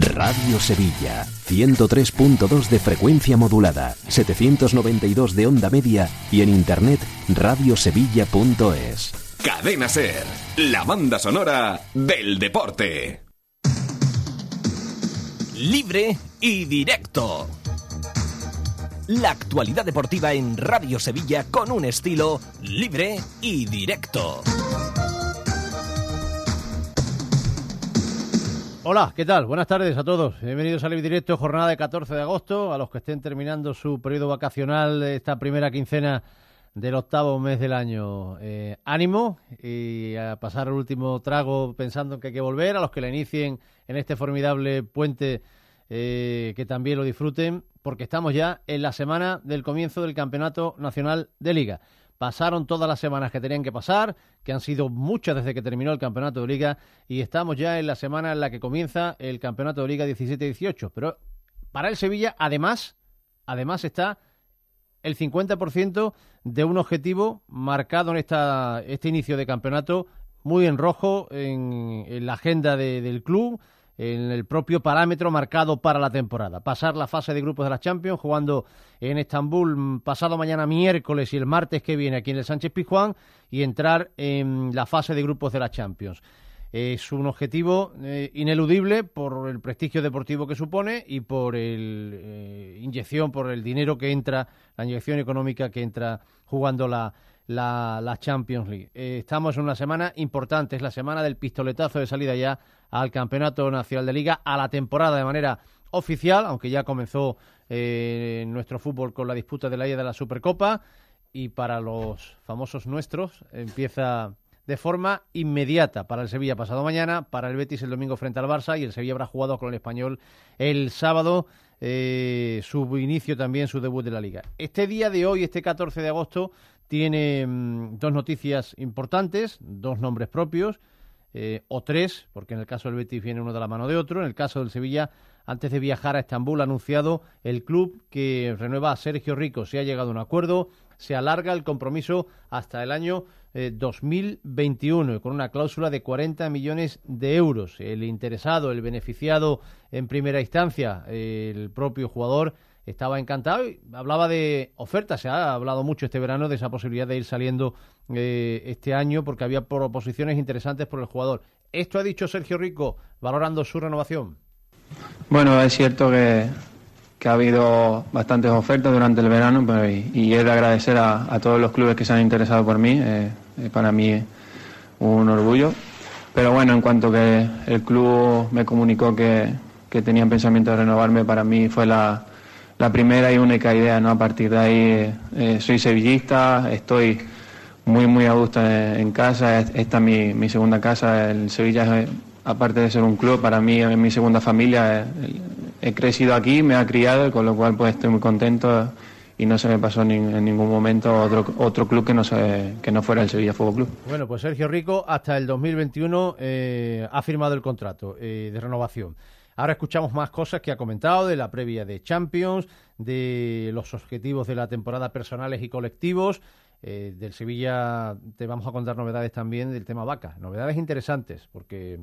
Radio Sevilla, 103.2 de frecuencia modulada, 792 de onda media y en internet radiosevilla.es. Cadena Ser, la banda sonora del deporte. Libre y directo. La actualidad deportiva en Radio Sevilla con un estilo libre y directo. Hola, ¿qué tal? Buenas tardes a todos. Bienvenidos a Live Directo, jornada de 14 de agosto. A los que estén terminando su periodo vacacional, esta primera quincena del octavo mes del año. Eh, ánimo y a pasar el último trago pensando que hay que volver. A los que la inicien en este formidable puente, eh, que también lo disfruten, porque estamos ya en la semana del comienzo del Campeonato Nacional de Liga. Pasaron todas las semanas que tenían que pasar, que han sido muchas desde que terminó el campeonato de liga, y estamos ya en la semana en la que comienza el campeonato de liga 17-18. Pero para el Sevilla, además, además está el 50% de un objetivo marcado en esta, este inicio de campeonato muy en rojo en, la agenda del club en el propio parámetro marcado para la temporada. Pasar la fase de grupos de la Champions jugando en Estambul mm, pasado mañana miércoles y el martes que viene aquí en el Sánchez Pizjuán y entrar en la fase de grupos de la Champions. Es un objetivo eh, ineludible por el prestigio deportivo que supone y por la eh, inyección, por el dinero que entra, la inyección económica que entra jugando la, la, Champions League. Eh, estamos en una semana importante, es la semana del pistoletazo de salida ya al Campeonato Nacional de Liga, a la temporada de manera oficial, aunque ya comenzó eh, nuestro fútbol con la disputa de la ida de la Supercopa y para los famosos nuestros empieza de forma inmediata para el Sevilla pasado mañana, para el Betis el domingo frente al Barça y el Sevilla habrá jugado con el Español el sábado eh, su inicio también, su debut de la liga. Este día de hoy, este 14 de agosto, tiene mm, dos noticias importantes, dos nombres propios, eh, o tres, porque en el caso del Betis viene uno de la mano de otro. En el caso del Sevilla, antes de viajar a Estambul, ha anunciado el club que renueva a Sergio Rico. Se ha llegado a un acuerdo, se alarga el compromiso hasta el año 2021 eh, con una cláusula de 40 millones de euros. El interesado, el beneficiado en primera instancia, el propio jugador, estaba encantado y hablaba de ofertas. Se ha hablado mucho este verano de esa posibilidad de ir saliendo eh, este año porque había proposiciones interesantes por el jugador. ¿Esto ha dicho Sergio Rico valorando su renovación? Bueno, es cierto que, ha habido bastantes ofertas durante el verano y, es de agradecer a, todos los clubes que se han interesado por mí. Eh, para mí un orgullo. Pero bueno, en cuanto que el club me comunicó que, que tenían pensamiento de renovarme, para mí fue la, la primera y única idea, ¿no? A partir de ahí eh, soy sevillista, estoy muy, muy a gusto en, casa, esta es mi, mi, segunda casa, el Sevilla, aparte de ser un club, para mí es mi segunda familia, he crecido aquí, me ha criado, con lo cual pues estoy muy contento y no se me pasó en ningún momento otro, otro club que no, se, que no fuera el Sevilla Fútbol Club. Bueno, pues Sergio Rico hasta el 2021 eh, ha firmado el contrato eh, de renovación. Ahora escuchamos más cosas que ha comentado de la previa de Champions, de los objetivos de la temporada personales y colectivos. Eh, del Sevilla te vamos a contar novedades también del tema vaca. Novedades interesantes, porque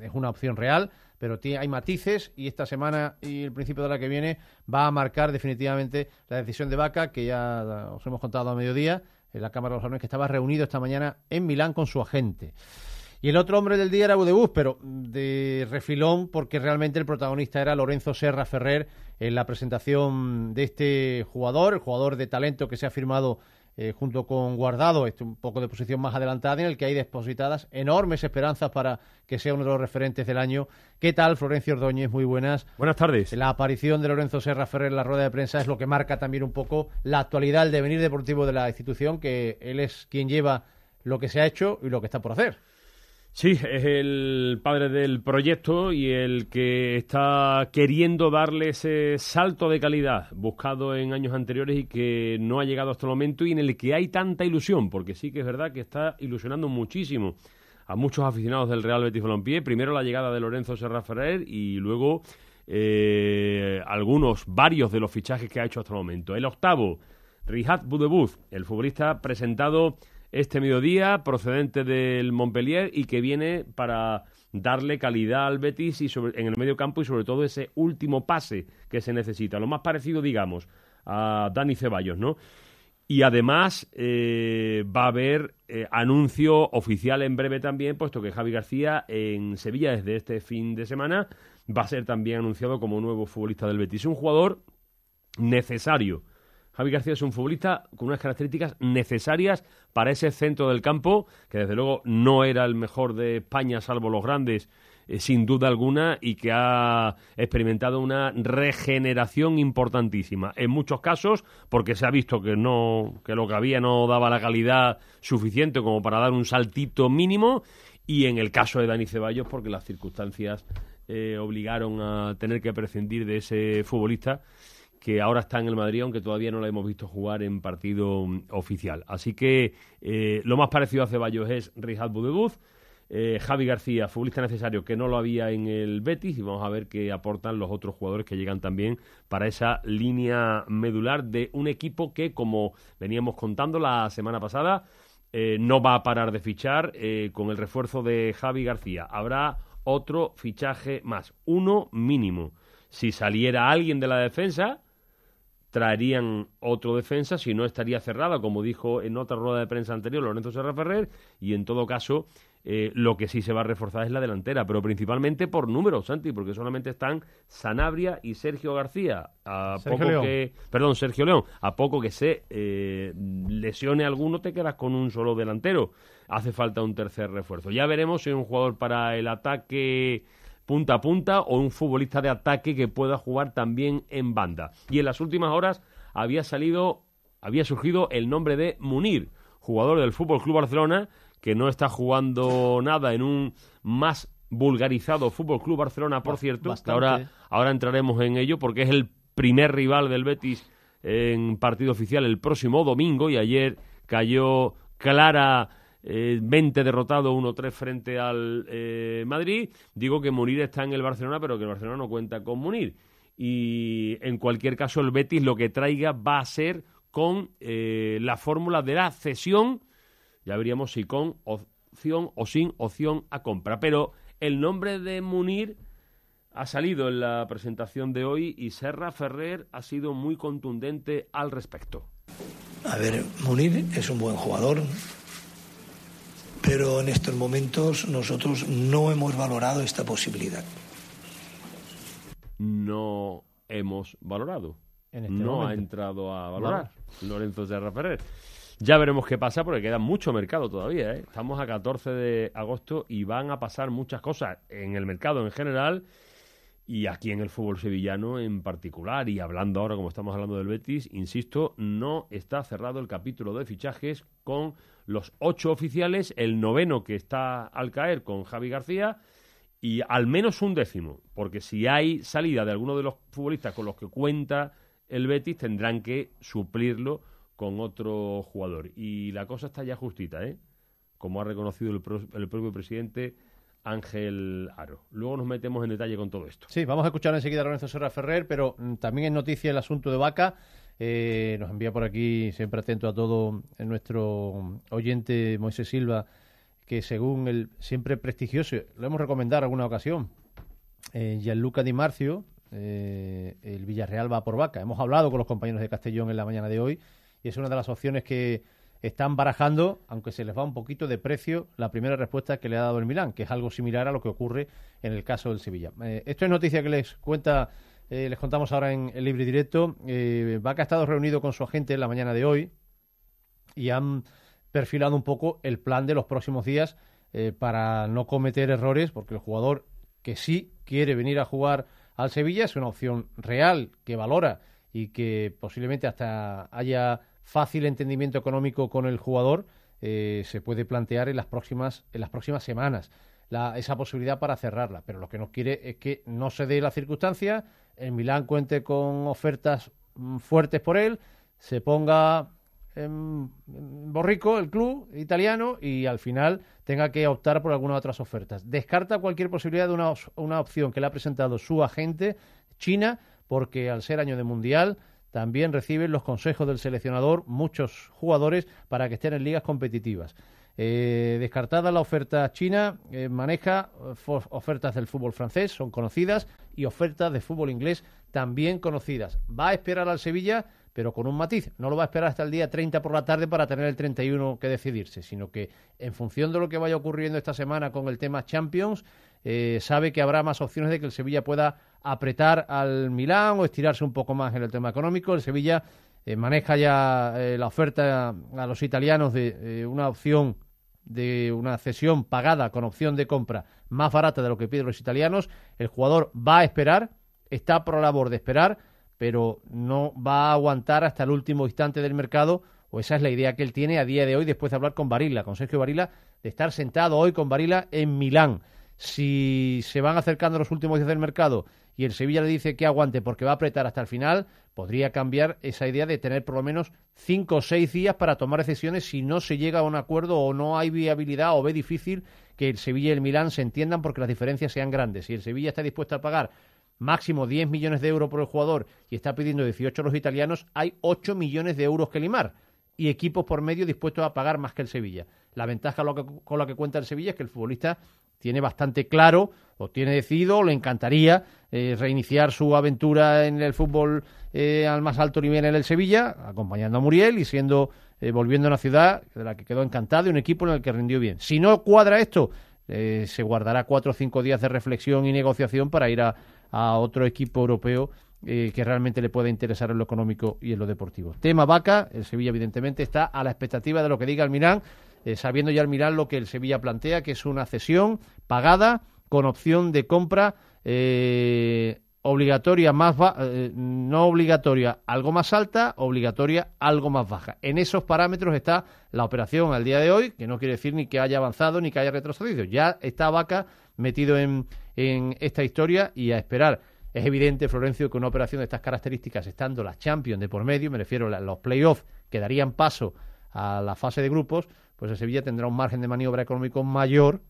es una opción real, pero hay matices y esta semana y el principio de la que viene va a marcar definitivamente la decisión de vaca, que ya os hemos contado a mediodía en la Cámara de los Órdenes, que estaba reunido esta mañana en Milán con su agente. Y el otro hombre del día era Budebus, pero de refilón, porque realmente el protagonista era Lorenzo Serra Ferrer en la presentación de este jugador, el jugador de talento que se ha firmado eh, junto con Guardado, este un poco de posición más adelantada, en el que hay depositadas enormes esperanzas para que sea uno de los referentes del año. ¿Qué tal, Florencio Ordóñez? Muy buenas. Buenas tardes. La aparición de Lorenzo Serra Ferrer en la rueda de prensa es lo que marca también un poco la actualidad, el devenir deportivo de la institución, que él es quien lleva lo que se ha hecho y lo que está por hacer. Sí, es el padre del proyecto y el que está queriendo darle ese salto de calidad buscado en años anteriores y que no ha llegado hasta el momento y en el que hay tanta ilusión, porque sí que es verdad que está ilusionando muchísimo a muchos aficionados del Real Betis Balompié. Primero la llegada de Lorenzo Serra Ferrer y luego eh, algunos, varios de los fichajes que ha hecho hasta el momento. El octavo, Rihad Budebuz, el futbolista presentado este mediodía, procedente del Montpellier y que viene para darle calidad al Betis y en el medio campo y sobre todo ese último pase que se necesita. Lo más parecido, digamos, a Dani Ceballos, ¿no? Y además eh, va a haber eh, anuncio oficial en breve también, puesto que Javi García en Sevilla desde este fin de semana va a ser también anunciado como nuevo futbolista del Betis. Un jugador necesario Javi García es un futbolista con unas características necesarias para ese centro del campo, que desde luego no era el mejor de España, salvo los grandes, eh, sin duda alguna, y que ha experimentado una regeneración importantísima. En muchos casos, porque se ha visto que no, que lo que había no daba la calidad suficiente como para dar un saltito mínimo, y en el caso de Dani Ceballos, porque las circunstancias eh, obligaron a tener que prescindir de ese futbolista que ahora está en el Madrid, aunque todavía no lo hemos visto jugar en partido mm, oficial. Así que eh, lo más parecido a Ceballos es Rihad Budebuz, eh, Javi García, futbolista necesario que no lo había en el Betis, y vamos a ver qué aportan los otros jugadores que llegan también para esa línea medular de un equipo que, como veníamos contando la semana pasada, eh, no va a parar de fichar con el refuerzo de Javi García. Habrá otro fichaje más, uno mínimo. Si saliera alguien de la defensa, traerían otro defensa, si no estaría cerrada, como dijo en otra rueda de prensa anterior Lorenzo Serra Ferrer, y en todo caso eh, lo que sí se va a reforzar es la delantera, pero principalmente por números, Santi, porque solamente están Sanabria y Sergio García, a poco que, perdón, Sergio León, a poco que se eh, lesione alguno te quedas con un solo delantero, hace falta un tercer refuerzo. Ya veremos si hay un jugador para el ataque punta a punta o un futbolista de ataque que pueda jugar también en banda. Y en las últimas horas había salido, había surgido el nombre de Munir, jugador del Fútbol Club Barcelona, que no está jugando nada en un más vulgarizado Fútbol Club Barcelona, por cierto. Ahora, ahora entraremos en ello porque es el primer rival del Betis en partido oficial el próximo domingo y ayer cayó clara eh, 20 derrotado 1-3 frente al eh, Madrid. Digo que Munir está en el Barcelona, pero que el Barcelona no cuenta con Munir. Y en cualquier caso, el Betis lo que traiga va a ser con eh, la fórmula de la cesión. Ya veríamos si con opción o sin opción a compra. Pero el nombre de Munir ha salido en la presentación de hoy y Serra Ferrer ha sido muy contundente al respecto. A ver, Munir es un buen jugador, pero en estos momentos nosotros no hemos valorado esta posibilidad. No hemos valorado. Este no ha entrado a valorar Lorenzo Serra Ferrer. Ya veremos qué pasa porque queda mucho mercado todavía. ¿eh? Estamos a 14 de agosto y van a pasar muchas cosas en el mercado en general y aquí en el fútbol sevillano en particular. Y hablando ahora, como estamos hablando del Betis, insisto, no está cerrado el capítulo de fichajes con los ocho oficiales, el noveno que está al caer con Javi García y al menos un décimo, porque si hay salida de alguno de los futbolistas con los que cuenta el Betis, tendrán que suplirlo con otro jugador. Y la cosa está ya justita, ¿eh? Como ha reconocido el, el propio presidente Ángel Aro. Luego nos metemos en detalle con todo esto. Sí, vamos a escuchar enseguida a Lorenzo Serra Ferrer, pero mm, también en noticia el asunto de Vaca. Eh, nos envía por aquí, siempre atento a todo, nuestro oyente Moisés Silva, que según el siempre prestigioso, lo hemos recomendado en alguna ocasión, eh, Gianluca Di Marcio, eh, el Villarreal va por Vaca. Hemos hablado con los compañeros de Castellón en la mañana de hoy y es una de las opciones que están barajando, aunque se les va un poquito de precio, la primera respuesta que le ha dado el Milán, que es algo similar a lo que ocurre en el caso del Sevilla. Eh, esto es noticia que les cuenta, eh, les contamos ahora en el libre directo. Eh, Vaca ha estado reunido con su agente en la mañana de hoy y han perfilado un poco el plan de los próximos días para no cometer errores, porque el jugador que sí quiere venir a jugar al Sevilla es una opción real que valora y que posiblemente hasta haya fácil entendimiento económico con el jugador, eh, se puede plantear en las próximas, en las próximas semanas esa posibilidad para cerrarla. Pero lo que no quiere es que no se dé la circunstancia, el Milán cuente con ofertas mm, fuertes por él, se ponga en, borrico el club italiano y al final tenga que optar por alguna de otras ofertas. Descarta cualquier posibilidad de una, una opción que le ha presentado su agente, China, porque al ser año de mundial también reciben los consejos del seleccionador muchos jugadores para que estén en ligas competitivas. Eh, descartada la oferta china, eh, maneja eh, ofertas del fútbol francés, son conocidas, y ofertas de fútbol inglés también conocidas. Va a esperar al Sevilla, pero con un matiz. No lo va a esperar hasta el día 30 por la tarde para tener el 31 que decidirse, sino que en función de lo que vaya ocurriendo esta semana con el tema Champions, sabe que habrá más opciones de que el Sevilla pueda apretar al Milán o estirarse un poco más en el tema económico. El Sevilla eh, maneja ya eh, la oferta a los italianos de eh, una opción de una cesión pagada con opción de compra más barata de lo que piden los italianos. El jugador va a esperar, está por la labor de esperar, pero no va a aguantar hasta el último instante del mercado, o esa es la idea que él tiene a día de hoy después de hablar con Barilla, con Sergio Barilla, de estar sentado hoy con Barilla en Milán. Si se van acercando los últimos días del mercado y el Sevilla le dice que aguante porque va a apretar hasta el final, podría cambiar esa idea de tener por lo menos cinco o seis días para tomar decisiones si no se llega a un acuerdo o no hay viabilidad o ve difícil que el Sevilla y el Milán se entiendan porque las diferencias sean grandes. Si el Sevilla está dispuesto a pagar máximo 10 millones de euros por el jugador y está pidiendo 18 a los italianos, hay 8 millones de euros que limar y equipos por medio dispuestos a pagar más que el Sevilla. La ventaja con la que cuenta el Sevilla es que el futbolista tiene bastante claro o tiene decidido le encantaría eh, reiniciar su aventura en el fútbol eh, al más alto nivel en el Sevilla, acompañando a Muriel y siendo eh, volviendo a una ciudad de la que quedó encantado y un equipo en el que rindió bien. Si no cuadra esto, se guardará cuatro o cinco días de reflexión y negociación para ir a, a otro equipo europeo que realmente le pueda interesar en lo económico y en lo deportivo. Tema Vaca, el Sevilla evidentemente está a la expectativa de lo que diga el Milán, sabiendo ya el Milán lo que el Sevilla plantea, que es una cesión pagada con opción de compra eh, obligatoria más eh, no obligatoria algo más alta, obligatoria algo más baja. En esos parámetros está la operación al día de hoy, que no quiere decir ni que haya avanzado ni que haya retrocedido. Ya está Vaca metido en, en esta historia y a esperar. Es evidente, Florencio, que una operación de estas características, estando las Champions de por medio, me refiero a los playoffs que darían paso a la fase de grupos, pues el Sevilla tendrá un margen de maniobra económico mayor,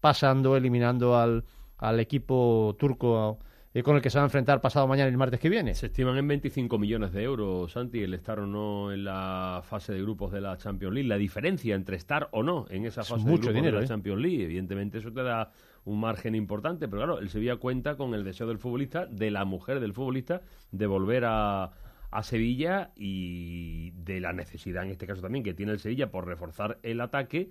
pasando, eliminando al, al equipo turco eh, con el que se va a enfrentar pasado mañana y el martes que viene. Se estiman en 25 millones de euros, Santi, el estar o no en la fase de grupos de la Champions League. La diferencia entre estar o no en esa fase de grupos de la ¿eh? Champions League, evidentemente eso te da un margen importante, pero claro, el Sevilla cuenta con el deseo del futbolista, de la mujer del futbolista, de volver a, a Sevilla y de la necesidad en este caso también que tiene el Sevilla por reforzar el ataque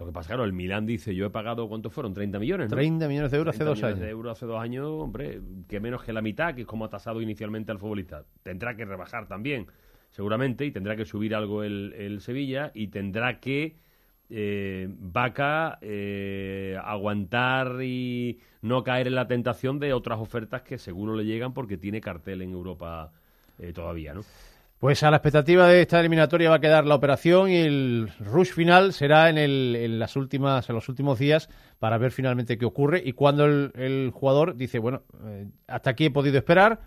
lo que pasa, claro, el Milán dice, yo he pagado, ¿cuántos fueron? 30 millones, ¿no? 30 millones de euros hace dos años. de euros hace dos años, hombre, que menos que la mitad, que es como ha tasado inicialmente al futbolista. Tendrá que rebajar también, seguramente, y tendrá que subir algo el, Sevilla, y tendrá que eh, Vaca eh, aguantar y no caer en la tentación de otras ofertas que seguro le llegan porque tiene cartel en Europa eh, todavía, ¿no? Pues a la expectativa de esta eliminatoria va a quedar la operación y el rush final será en, el, en las últimas, en los últimos días para ver finalmente qué ocurre y cuando el, jugador dice, bueno, eh, hasta aquí he podido esperar,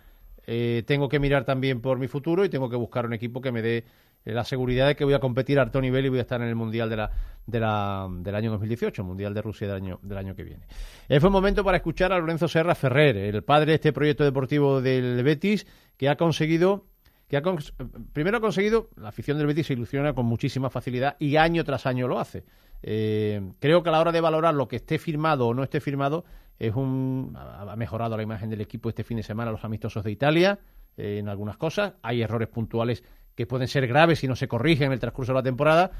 eh, tengo que mirar también por mi futuro y tengo que buscar un equipo que me dé la seguridad de que voy a competir a alto nivel y voy a estar en el Mundial del año 2018, el Mundial de Rusia del año, del año que viene. Eh, fue un momento para escuchar a Lorenzo Serra Ferrer, el padre de este proyecto deportivo del Betis, que ha conseguido que ha primero ha conseguido, la afición del Betis se ilusiona con muchísima facilidad y año tras año lo hace. Eh, creo que a la hora de valorar lo que esté firmado o no esté firmado, es un, ha mejorado la imagen del equipo este fin de semana los amistosos de Italia eh, en algunas cosas. Hay errores puntuales que pueden ser graves si no se corrigen en el transcurso de la temporada,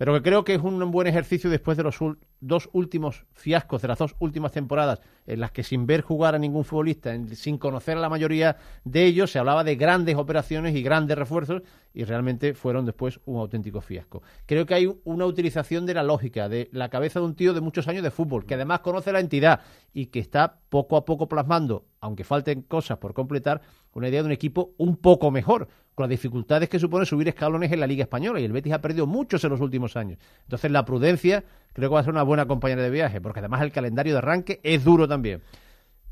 pero que creo que es un buen ejercicio después de los dos últimos fiascos de las dos últimas temporadas en las que sin ver jugar a ningún futbolista, sin conocer a la mayoría de ellos, se hablaba de grandes operaciones y grandes refuerzos y realmente fueron después un auténtico fiasco. Creo que hay una utilización de la lógica, de la cabeza de un tío de muchos años de fútbol, que además conoce la entidad y que está poco a poco plasmando, aunque falten cosas por completar, una idea de un equipo un poco mejor, con las dificultades que supone subir escalones en la Liga Española y el Betis ha perdido muchos en los últimos años. Entonces la prudencia creo que va a ser una buena compañera de viaje, porque además el calendario de arranque es duro también.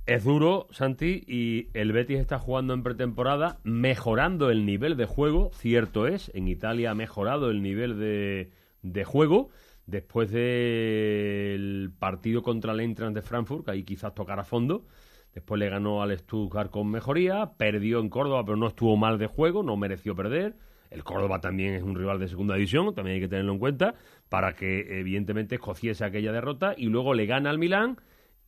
Es duro, Santi, y el Betis está jugando en pretemporada, mejorando el nivel de juego, cierto es, en Italia ha mejorado el nivel de, de juego, después del partido contra el Eintracht de Frankfurt, que ahí quizás tocara fondo, después le ganó al Stuttgart con mejoría, perdió en Córdoba, pero no estuvo mal de juego, no mereció perder, el Córdoba también es un rival de segunda división, también hay que tenerlo en cuenta, para que evidentemente escociese aquella derrota y luego le gana al Milán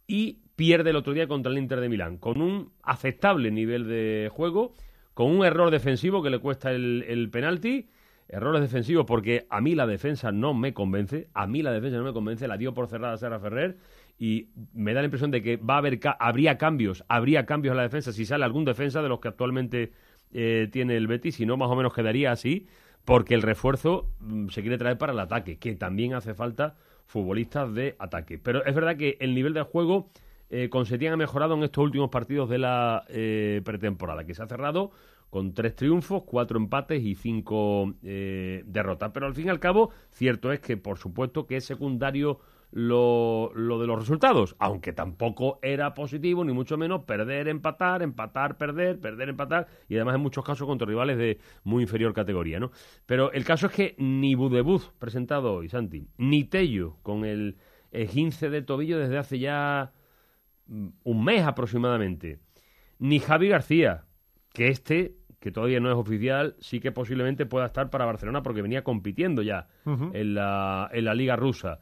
y pierde el otro día contra el Inter de Milán, con un aceptable nivel de juego, con un error defensivo que le cuesta el, el penalti, errores defensivos porque a mí la defensa no me convence, a mí la defensa no me convence, la dio por cerrada Sara Ferrer y me da la impresión de que va a haber habría cambios, habría cambios en la defensa si sale algún defensa de los que actualmente eh, tiene el Betis, si no más o menos quedaría así, porque el refuerzo mm, se quiere traer para el ataque, que también hace falta futbolistas de ataque. Pero es verdad que el nivel de juego eh, con Setién ha mejorado en estos últimos partidos de la eh, pretemporada, que se ha cerrado con tres triunfos, cuatro empates y cinco eh, derrotas. Pero al fin y al cabo, cierto es que, por supuesto, que es secundario lo, lo, de los resultados, aunque tampoco era positivo, ni mucho menos perder, empatar, empatar, perder, perder, empatar, y además en muchos casos contra rivales de muy inferior categoría, ¿no? Pero el caso es que ni Budebuz presentado hoy, Santi, ni Tello con el 15 de tobillo desde hace ya mm, un mes aproximadamente, ni Javi García, que este que todavía no es oficial, sí que posiblemente pueda estar para Barcelona porque venía compitiendo ya en, la, en la liga rusa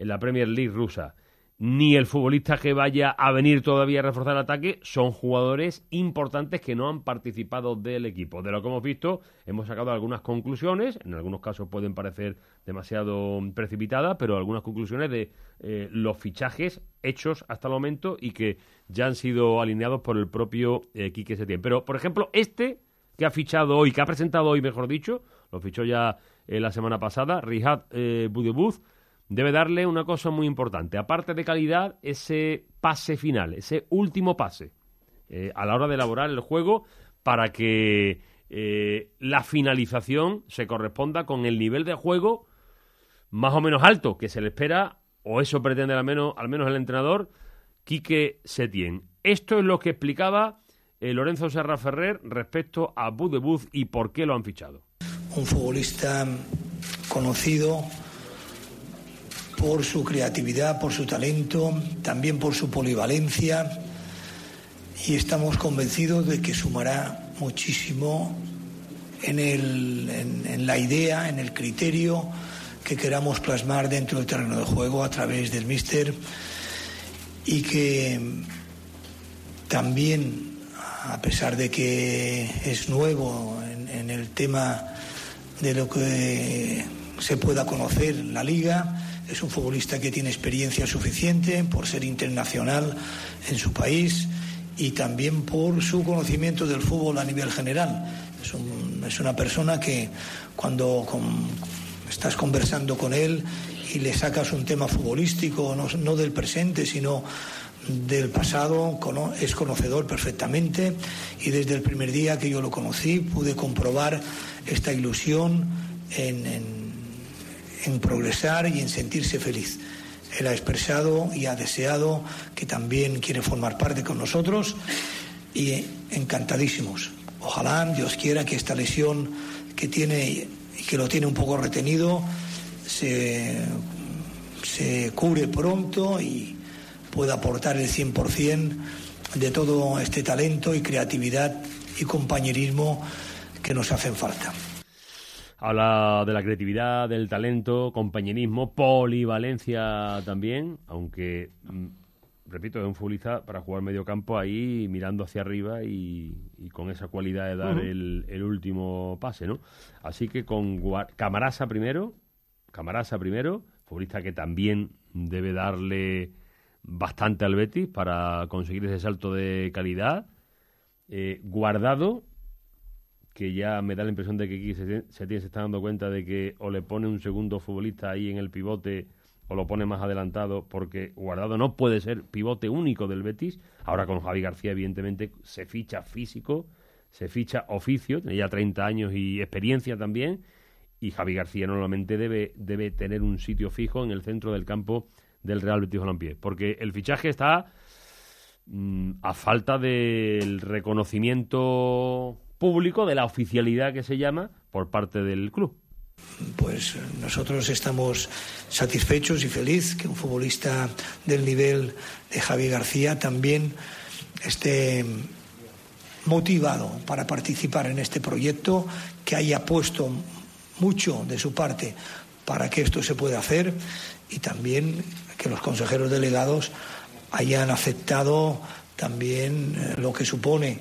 en la Premier League rusa, ni el futbolista que vaya a venir todavía a reforzar el ataque, son jugadores importantes que no han participado del equipo. De lo que hemos visto, hemos sacado algunas conclusiones, en algunos casos pueden parecer demasiado precipitadas, pero algunas conclusiones de eh, los fichajes hechos hasta el momento y que ya han sido alineados por el propio eh, Quique Setién. Pero, por ejemplo, este que ha fichado hoy, que ha presentado hoy, mejor dicho, lo fichó ya eh, la semana pasada, Rihad eh, debe darle una cosa muy importante. Aparte de calidad, ese pase final, ese último pase eh, a la hora de elaborar el juego para que eh, la finalización se corresponda con el nivel de juego más o menos alto que se le espera, o eso pretende al menos, al menos el entrenador, Quique Setién. Esto es lo que explicaba eh, Lorenzo Serra Ferrer respecto a Budebuz y por qué lo han fichado. Un futbolista conocido, por su creatividad, por su talento, también por su polivalencia y estamos convencidos de que sumará muchísimo en, en, la idea, en el criterio que queramos plasmar dentro del terreno de juego a través del míster y que también, a pesar de que es nuevo en el tema de lo que se pueda conocer la liga, es un futbolista que tiene experiencia suficiente por ser internacional en su país y también por su conocimiento del fútbol a nivel general. Es, una persona que cuando estás conversando con él y le sacas un tema futbolístico, no, del presente, sino del pasado, es conocedor perfectamente y desde el primer día que yo lo conocí pude comprobar esta ilusión en progresar y en sentirse feliz. Él ha expresado y ha deseado que también quiere formar parte con nosotros y encantadísimos. Ojalá Dios quiera que esta lesión que tiene y que lo tiene un poco retenido se, se cure pronto y pueda aportar el 100% de todo este talento y creatividad y compañerismo que nos hacen falta. Habla de la creatividad, del talento, compañerismo, polivalencia también, aunque, mm, repito, es un futbolista para jugar medio campo ahí mirando hacia arriba y, con esa cualidad de dar el, último pase, ¿no? Así que con Camarasa primero, Camarasa primero, futbolista que también debe darle bastante al Betis para conseguir ese salto de calidad. Eh, guardado, que ya me da la impresión de que aquí se, está dando cuenta de que o le pone un segundo futbolista ahí en el pivote o lo pone más adelantado, porque Guardado no puede ser pivote único del Betis. Ahora con Javi García, evidentemente, se ficha físico, se ficha oficio, tiene ya 30 años y experiencia también, y Javi García normalmente debe, debe tener un sitio fijo en el centro del campo del Real Betis Balompié, porque el fichaje está mm, a falta del reconocimiento público, de la oficialidad que se llama, por parte del club. Pues nosotros estamos satisfechos y feliz que un futbolista del nivel de Javi García también esté motivado para participar en este proyecto, que haya puesto mucho de su parte para que esto se pueda hacer y también que los consejeros delegados hayan aceptado también eh, lo que supone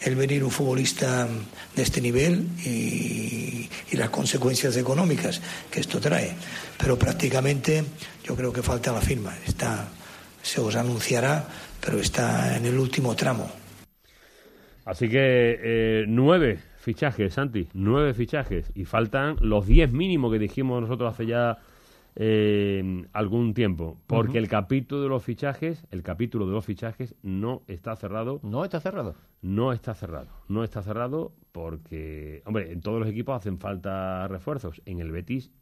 el venir un futbolista de este nivel y, las consecuencias económicas que esto trae. Pero prácticamente yo creo que falta la firma. Está, se os anunciará, pero está en el último tramo. Así que eh, nueve fichajes, Santi, nueve fichajes. Y faltan los diez mínimos que dijimos nosotros hace ya eh, algún tiempo, porque el capítulo de los fichajes, el capítulo de los fichajes no está cerrado. No está cerrado. No está cerrado. No está cerrado porque, hombre, en todos los equipos hacen falta refuerzos. En el Betis,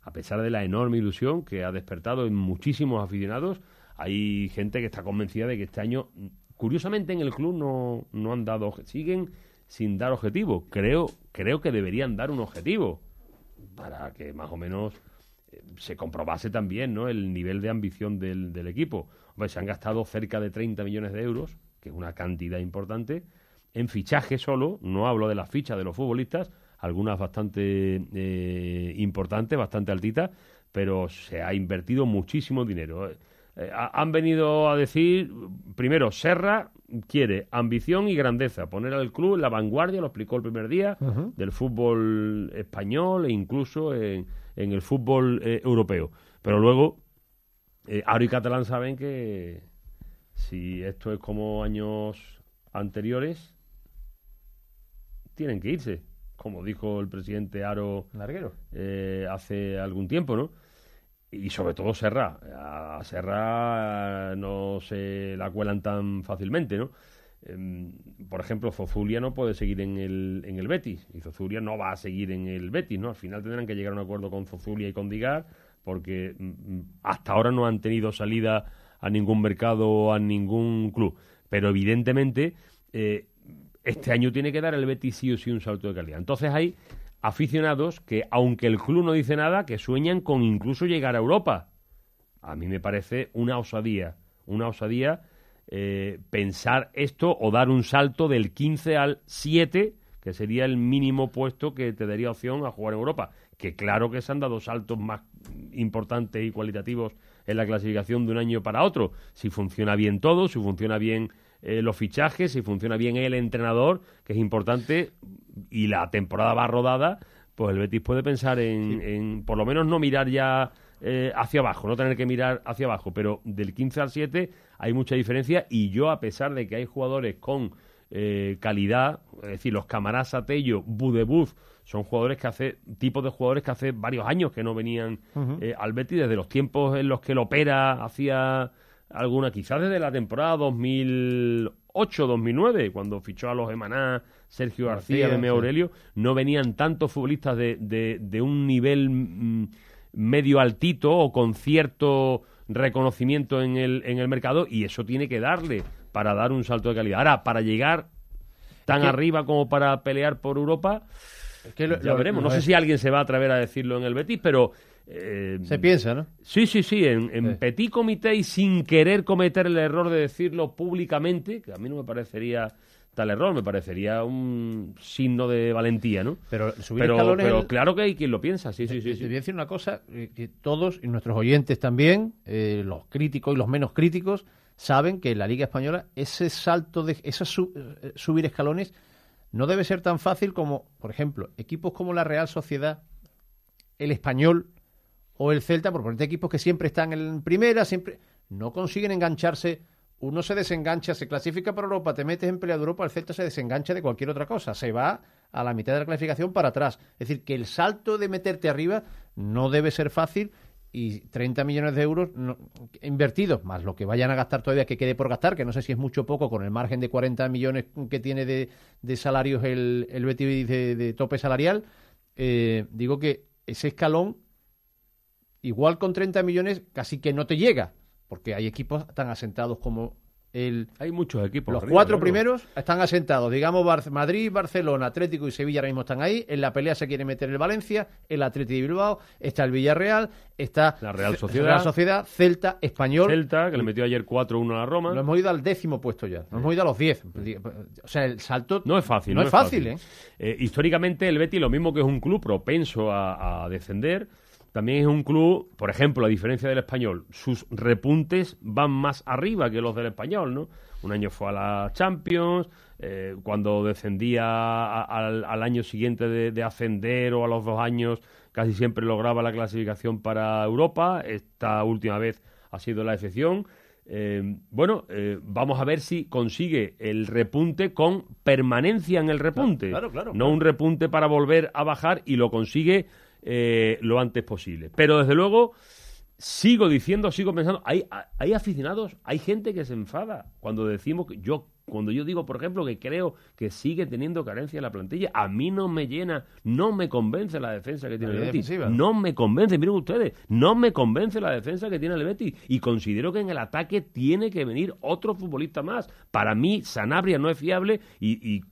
a pesar de la enorme ilusión que ha despertado en muchísimos aficionados, hay gente que está convencida de que este año, curiosamente en el club no, no han dado, siguen sin dar objetivo. Creo, creo que deberían dar un objetivo para que más o menos se comprobase también ¿no? el nivel de ambición del, del equipo. se han gastado cerca de 30 millones de euros, que es una cantidad importante, en fichaje solo, no hablo de las fichas de los futbolistas, algunas bastante eh, importantes, bastante altitas, pero se ha invertido muchísimo dinero. Eh, han venido a decir, primero, Serra quiere ambición y grandeza, poner al club en la vanguardia, lo explicó el primer día, del fútbol español e incluso en en el fútbol eh, europeo. Pero luego, eh, Aro y Catalán saben que si esto es como años anteriores, tienen que irse, como dijo el presidente Aro eh, hace algún tiempo, ¿no? Y sobre todo Serra. A Serra no se la cuelan tan fácilmente, ¿no? Em, por ejemplo, Zozulia no puede seguir en el, en el Betis y Zozulia no va a seguir en el Betis, ¿no? Al final tendrán que llegar a un acuerdo con Zozulia y con Digar porque mm, mm, hasta ahora no han tenido salida a ningún mercado o a ningún club. Pero evidentemente eh, este año tiene que dar el Betis sí o sí un salto de calidad. Entonces hay aficionados que, aunque el club no dice nada, que sueñan con incluso llegar a Europa. A mí me parece una osadía, una osadía eh, pensar esto o dar un salto del 15 al 7, que sería el mínimo puesto que te daría opción a jugar en Europa. Que claro que se han dado saltos más importantes y cualitativos en la clasificación de un año para otro. Si funciona bien todo, si funciona bien eh, los fichajes, si funciona bien el entrenador, que es importante, y la temporada va rodada, pues el Betis puede pensar en, en por lo menos no mirar ya eh, hacia abajo, no tener que mirar hacia abajo, pero del 15 al 7 hay mucha diferencia y yo, a pesar de que hay jugadores con eh, calidad, es decir, los Camarás Satello, Budebuf, son jugadores que hace, tipos de jugadores que hace varios años que no venían eh, al Betis, desde los tiempos en los que el Opera hacía alguna, quizás desde la temporada 2008-2009, cuando fichó a los Emaná, Sergio García, García Aurelio, no venían tantos futbolistas de, de, un nivel... Mm, medio altito o con cierto reconocimiento en el, en el mercado y eso tiene que darle para dar un salto de calidad. Ahora, para llegar tan arriba como para pelear por Europa, ya veremos. no sé si alguien se va a atrever a decirlo en el Betis, pero... Eh, se piensa, ¿no? Sí, sí, sí, en, en petit comité y sin querer cometer el error de decirlo públicamente, que a mí no me parecería tal error, me parecería un signo de valentía, ¿no? Pero subir escalones... pero claro que hay quien lo piensa, sí, sí, sí. Te, voy a decir una cosa, eh, que todos, y nuestros oyentes también, eh, los críticos y los menos críticos, saben que en la Liga Española ese salto, de ese eh, subir escalones, no debe ser tan fácil como, por ejemplo, equipos como la Real Sociedad, el Español o el Celta, por ponerte equipos que siempre están en primera, siempre no consiguen engancharse. Uno se desengancha, se clasifica para Europa, te metes en pelea de Europa, el Celta se desengancha de cualquier otra cosa, se va a la mitad de la clasificación para atrás. Es decir, que el salto de meterte arriba no debe ser fácil y 30 millones de euros invertidos, más lo que vayan a gastar todavía que quede por gastar, que no sé si es mucho o poco con el margen de 40 millones que tiene de, salarios el, el de, tope salarial, eh, digo que ese escalón, igual con 30 millones, casi que no te llega, porque hay equipos tan asentados como hay muchos equipos. Los cuatro primeros están asentados. Digamos, Madrid, Barcelona, Atlético y Sevilla ahora mismo están ahí. En la pelea se quiere meter el Valencia, el Atlético de Bilbao, está el Villarreal, está la Real Sociedad, Sociedad Celta, Español. Celta, que le metió ayer 4-1 a la Roma. Nos hemos ido al décimo puesto ya. Nos hemos ido a los 10. O sea, el salto. No es fácil. No, es fácil, ¿eh? ¿eh? Históricamente, el Betis, lo mismo que es un club propenso a descender también es un club, por ejemplo, a diferencia del español, sus repuntes van más arriba que los del español, ¿no? Un año fue a la Champions, eh, cuando descendía al, año siguiente de, ascender o a los dos años casi siempre lograba la clasificación para Europa. Esta última vez ha sido la excepción. Eh, bueno, eh, vamos a ver si consigue el repunte con permanencia en el repunte. no un repunte para volver a bajar y lo consigue eh, lo antes posible. Pero desde luego, sigo diciendo, sigo pensando, hay, hay aficionados, hay gente que se enfada cuando decimos que yo cuando yo digo, por ejemplo, que creo que sigue teniendo carencia en la plantilla, a mí no me llena, no me convence la defensa que tiene el Betis. No me convence, miren ustedes, no me convence la defensa que tiene el Betis. Y considero que en el ataque tiene que venir otro futbolista más. Para mí, Sanabria no es fiable y,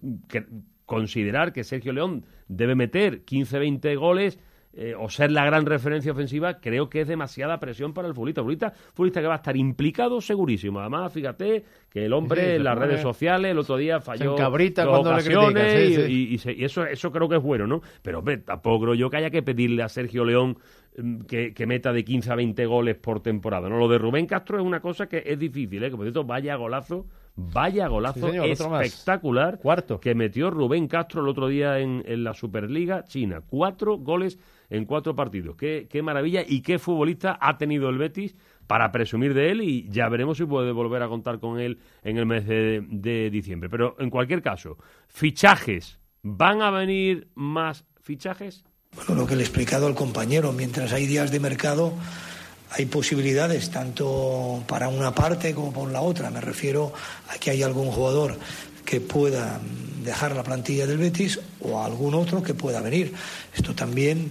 considerar que Sergio León debe meter 15-20 goles eh, o ser la gran referencia ofensiva, creo que es demasiada presión para el futbolista. futbolista, futbolista que va a estar implicado segurísimo. Además, fíjate que el hombre en las redes sociales el otro día falló cabrita cuando ocasiones y, eso, eso creo que es bueno, ¿no? Pero hombre, tampoco creo yo que haya que pedirle a Sergio León mm, que, meta de 15 a 20 goles por temporada. No, lo de Rubén Castro es una cosa que es difícil, ¿eh? que por cierto vaya golazo Vaya golazo espectacular Cuarto. que metió Rubén Castro el otro día en, en, la Superliga China. Cuatro goles en cuatro partidos. Qué, qué maravilla y qué futbolista ha tenido el Betis para presumir de él y ya veremos si puede volver a contar con él en el mes de, diciembre. Pero en cualquier caso, fichajes. ¿Van a venir más fichajes? Bueno, lo que le he explicado al compañero, mientras hay días de mercado, hay posibilidades tanto para una parte como por la otra. Me refiero a que hay algún jugador que pueda dejar la plantilla del Betis o algún otro que pueda venir. Esto también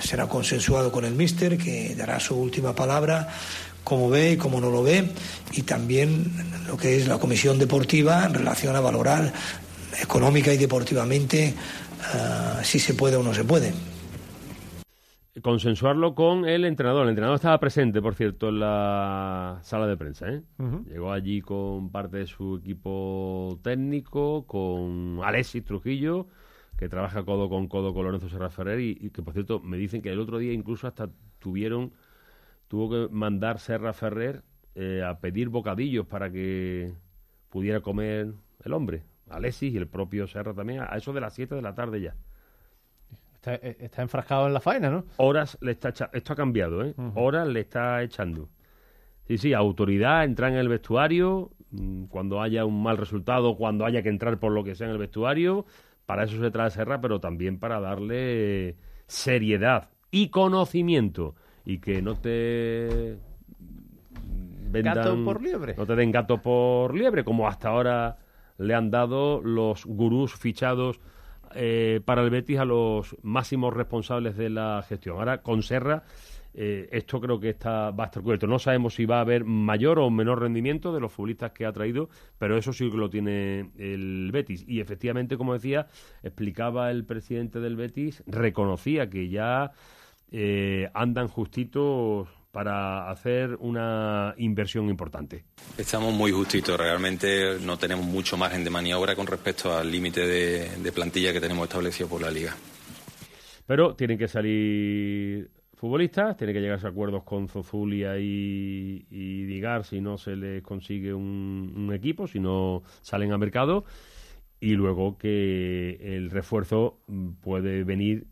será consensuado con el míster, que dará su última palabra, cómo ve y cómo no lo ve, y también lo que es la comisión deportiva en relación a valorar económica y deportivamente eh, si se puede o no se puede. Consensuarlo con el entrenador. El entrenador estaba presente, por cierto, en la sala de prensa. ¿eh? Llegó allí con parte de su equipo técnico, con Alexis Trujillo, que trabaja codo con codo con Lorenzo Serra Ferrer y, que, por cierto, me dicen que el otro día incluso hasta tuvieron, tuvo que mandar Serra Ferrer eh, a pedir bocadillos para que pudiera comer el hombre, Alexis y el propio Serra también, a eso de las 7 de la tarde ya. Está, eh, está, enfrascado en la faena, ¿no? Horas le está Esto ha cambiado, ¿eh? Horas le está echando. Sí, sí, autoridad, entrar en el vestuario, mm, cuando haya un mal resultado, cuando haya que entrar por lo que sea en el vestuario, para eso se trae Serra, pero también para darle seriedad y conocimiento y que no te vendan, gato por liebre. no te den gato por liebre, como hasta ahora le han dado los gurús fichados eh, para el Betis a los máximos responsables de la gestión. Ahora con Serra eh, esto creo que está, va a estar cubierto. No sabemos si va a haber mayor o menor rendimiento de los futbolistas que ha traído, pero eso sí que lo tiene el Betis. Y efectivamente, como decía, explicaba el presidente del Betis, reconocía que ya eh, andan justitos para hacer una inversión importante. Estamos muy justitos, realmente no tenemos mucho margen de maniobra con respecto al límite de plantilla que tenemos establecido por la liga. Pero tienen que salir futbolistas, tiene que llegarse a acuerdos con Zozulia y, y Digar si no se les consigue un, equipo, si no salen a mercado, y luego que el refuerzo puede venir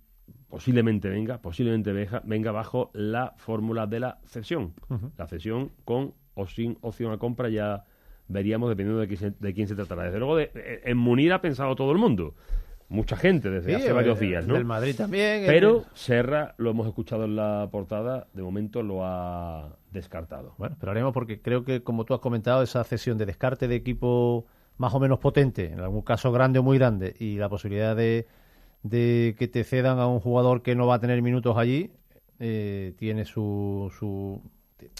posiblemente venga, posiblemente venga, venga bajo la fórmula de la cesión. La cesión con o sin opción a compra ya veríamos dependiendo de quién se, de quién se tratará. Desde luego, de, en Munir ha pensado todo el mundo. Mucha gente desde Sí, hace eh, varios días, ¿no? Del Madrid también. Pero eh, Serra, lo hemos escuchado en la portada, de momento lo ha descartado. Bueno, pero haremos porque creo que, como tú has comentado, esa cesión de descarte de equipo más o menos potente, en algún caso grande o muy grande, y la posibilidad de, de que te cedan a un jugador que no va a tener minutos allí, eh, tiene su, su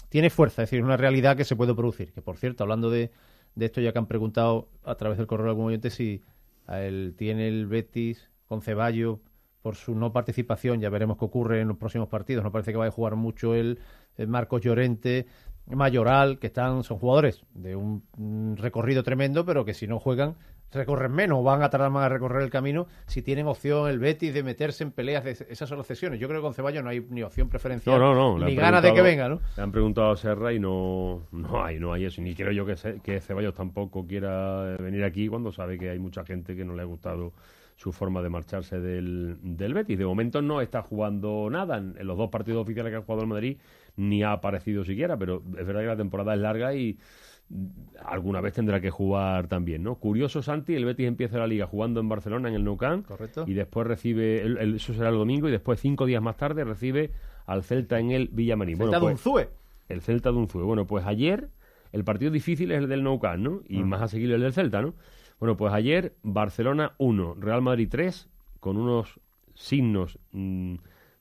tiene fuerza, es decir, es una realidad que se puede producir. Que por cierto, hablando de, de esto, ya que han preguntado a través del correo de algún oyente si él tiene el Betis con Ceballo por su no participación, ya veremos qué ocurre en los próximos partidos. No parece que vaya a jugar mucho el, el Marcos Llorente, Mayoral, que están, son jugadores de un recorrido tremendo, pero que si no juegan, recorren menos o van a tardar más a recorrer el camino si tienen opción el Betis de meterse en peleas de esas son las cesiones. Yo creo que con Ceballos no hay ni opción preferencial No, no, no. le ni ganas de que venga, ¿no? Le han preguntado a Serra y no, no hay, no hay eso. Ni creo yo que, se- que Ceballos tampoco quiera venir aquí cuando sabe que hay mucha gente que no le ha gustado su forma de marcharse del, del Betis. De momento no está jugando nada. En, en los dos partidos oficiales que ha jugado el Madrid ni ha aparecido siquiera, pero es verdad que la temporada es larga y alguna vez tendrá que jugar también, ¿no? Curioso, Santi, el Betis empieza la liga jugando en Barcelona, en el Nou Camp, Correcto. y después recibe, el- el- eso será el domingo, y después cinco días más tarde recibe al Celta en el Villamarín. Celta de pues, el Celta de Unzúe. Bueno, pues ayer el partido difícil es el del Nou Camp, ¿no? Y más asequible el del Celta, ¿no? Bueno, pues ayer Barcelona 1, Real Madrid 3, con unos signos mm,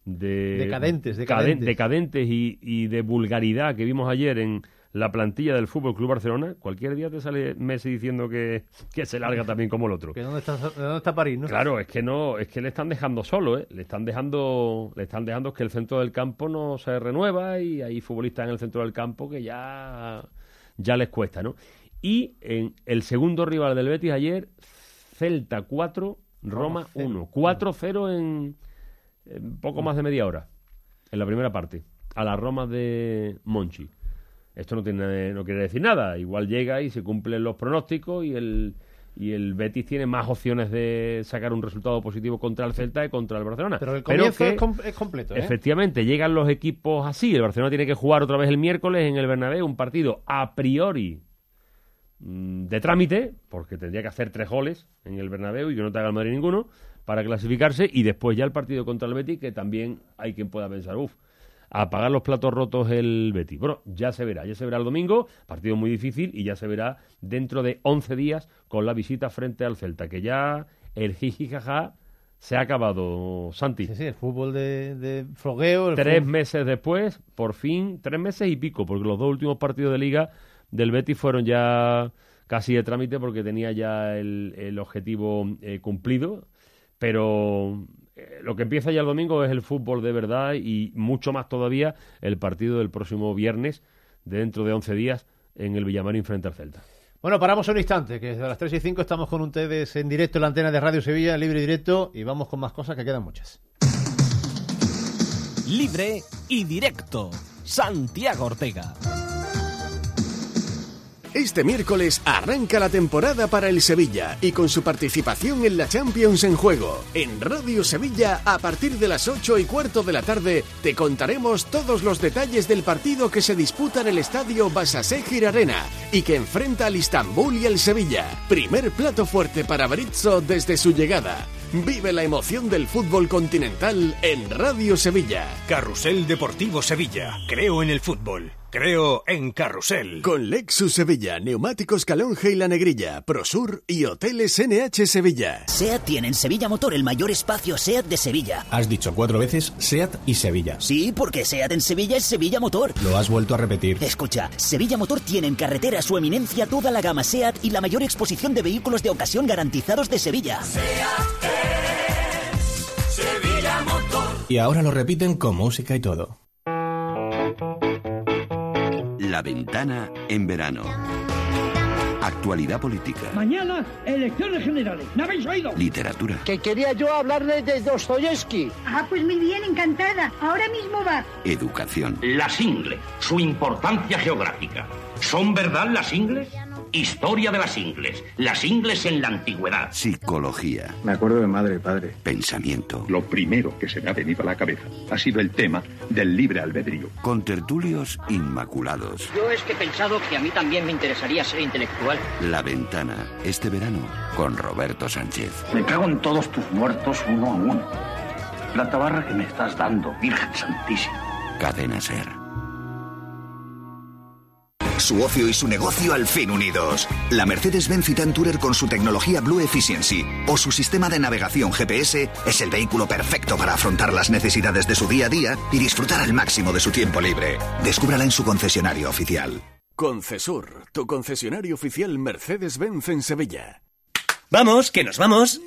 de... Decadentes, caden- decadentes. decadentes y, y de vulgaridad que vimos ayer en la plantilla del Fútbol Club Barcelona. Cualquier día te sale Messi diciendo que, que se larga también como el otro. Que dónde está, dónde está París, ¿no? Claro, es que no, es que le están dejando solo, ¿eh? Le están dejando, le están dejando que el centro del campo no se renueva y hay futbolistas en el centro del campo que ya, ya les cuesta, ¿no? Y en el segundo rival del Betis ayer, Celta 4, Roma 1. 4-0 en, en poco más de media hora, en la primera parte, a la Roma de Monchi. Esto no tiene no quiere decir nada. Igual llega y se cumplen los pronósticos y el y el Betis tiene más opciones de sacar un resultado positivo contra el Celta que contra el Barcelona. Pero el comienzo que, es, com- es completo, ¿eh? Efectivamente, llegan los equipos así. El Barcelona tiene que jugar otra vez el miércoles en el Bernabéu, un partido a priori mm, de trámite, porque tendría que hacer tres goles en el Bernabéu y que no te haga el Madrid ninguno, para clasificarse, y después ya el partido contra el Betis, que también hay quien pueda pensar, uff, a pagar los platos rotos el Betis. Bueno, ya se verá, ya se verá el domingo, partido muy difícil, y ya se verá dentro de 11 días con la visita frente al Celta, que ya el jijijaja se ha acabado, Santi. Sí, sí, el fútbol de, de fogueo. el Tres fútbol- meses después, por fin, tres meses y pico, porque los dos últimos partidos de liga del Betis fueron ya casi de trámite porque tenía ya el, el objetivo eh, cumplido, pero eh, lo que empieza ya el domingo es el fútbol de verdad y mucho más todavía el partido del próximo viernes, de dentro de 11 días, en el Villamarín frente al Celta. Bueno, paramos un instante, que desde las 3 y 5 estamos con ustedes en directo en la antena de Radio Sevilla, libre y directo, y vamos con más cosas que quedan muchas. Libre y directo. Santiago Ortega. Este miércoles arranca la temporada para el Sevilla y con su participación en la Champions en juego. En Radio Sevilla, a partir de las 8 y cuarto de la tarde, te contaremos todos los detalles del partido que se disputa en el estadio Basasegir Arena y que enfrenta al Istambul y al Sevilla. Primer plato fuerte para Berizzo desde su llegada. Vive la emoción del fútbol continental en Radio Sevilla. Carrusel Deportivo Sevilla. Creo en el fútbol. Creo en Carrusel. Con Lexus Sevilla, Neumáticos Calonge y La Negrilla, Prosur y Hoteles NH Sevilla. SEAT tiene en Sevilla Motor el mayor espacio SEAT de Sevilla. Has dicho cuatro veces SEAT y Sevilla. Sí, porque SEAT en Sevilla es Sevilla Motor. Lo has vuelto a repetir. Escucha, Sevilla Motor tiene en carretera su eminencia toda la gama SEAT y la mayor exposición de vehículos de ocasión garantizados de Sevilla. Sevilla Motor. Y ahora lo repiten con música y todo. La ventana en verano. Actualidad política, Mañana, elecciones generales. ¿Me habéis oído? literatura, Que quería yo hablarle de Dostoyevsky. Ah, pues muy bien, encantada. Ahora mismo va. educación, Las ingles, su importancia geográfica. ¿Son verdad las ingles? Historia de las ingles. Las ingles en la antigüedad. Psicología. Me acuerdo de madre y padre. Pensamiento. Lo primero que se me ha venido a la cabeza ha sido el tema del libre albedrío. Con tertulios inmaculados. Yo es que he pensado que a mí también me interesaría ser intelectual. La ventana. Este verano con Roberto Sánchez. Me cago en todos tus muertos uno a uno. La tabarra que me estás dando, Virgen Santísima. Cadena Ser. Su ocio y su negocio al fin unidos. La Mercedes-Benz Citan con su tecnología Blue Efficiency o su sistema de navegación GPS es el vehículo perfecto para afrontar las necesidades de su día a día y disfrutar al máximo de su tiempo libre. Descúbrala en su concesionario oficial. Concesur, tu concesionario oficial Mercedes-Benz en Sevilla. Vamos, que nos vamos.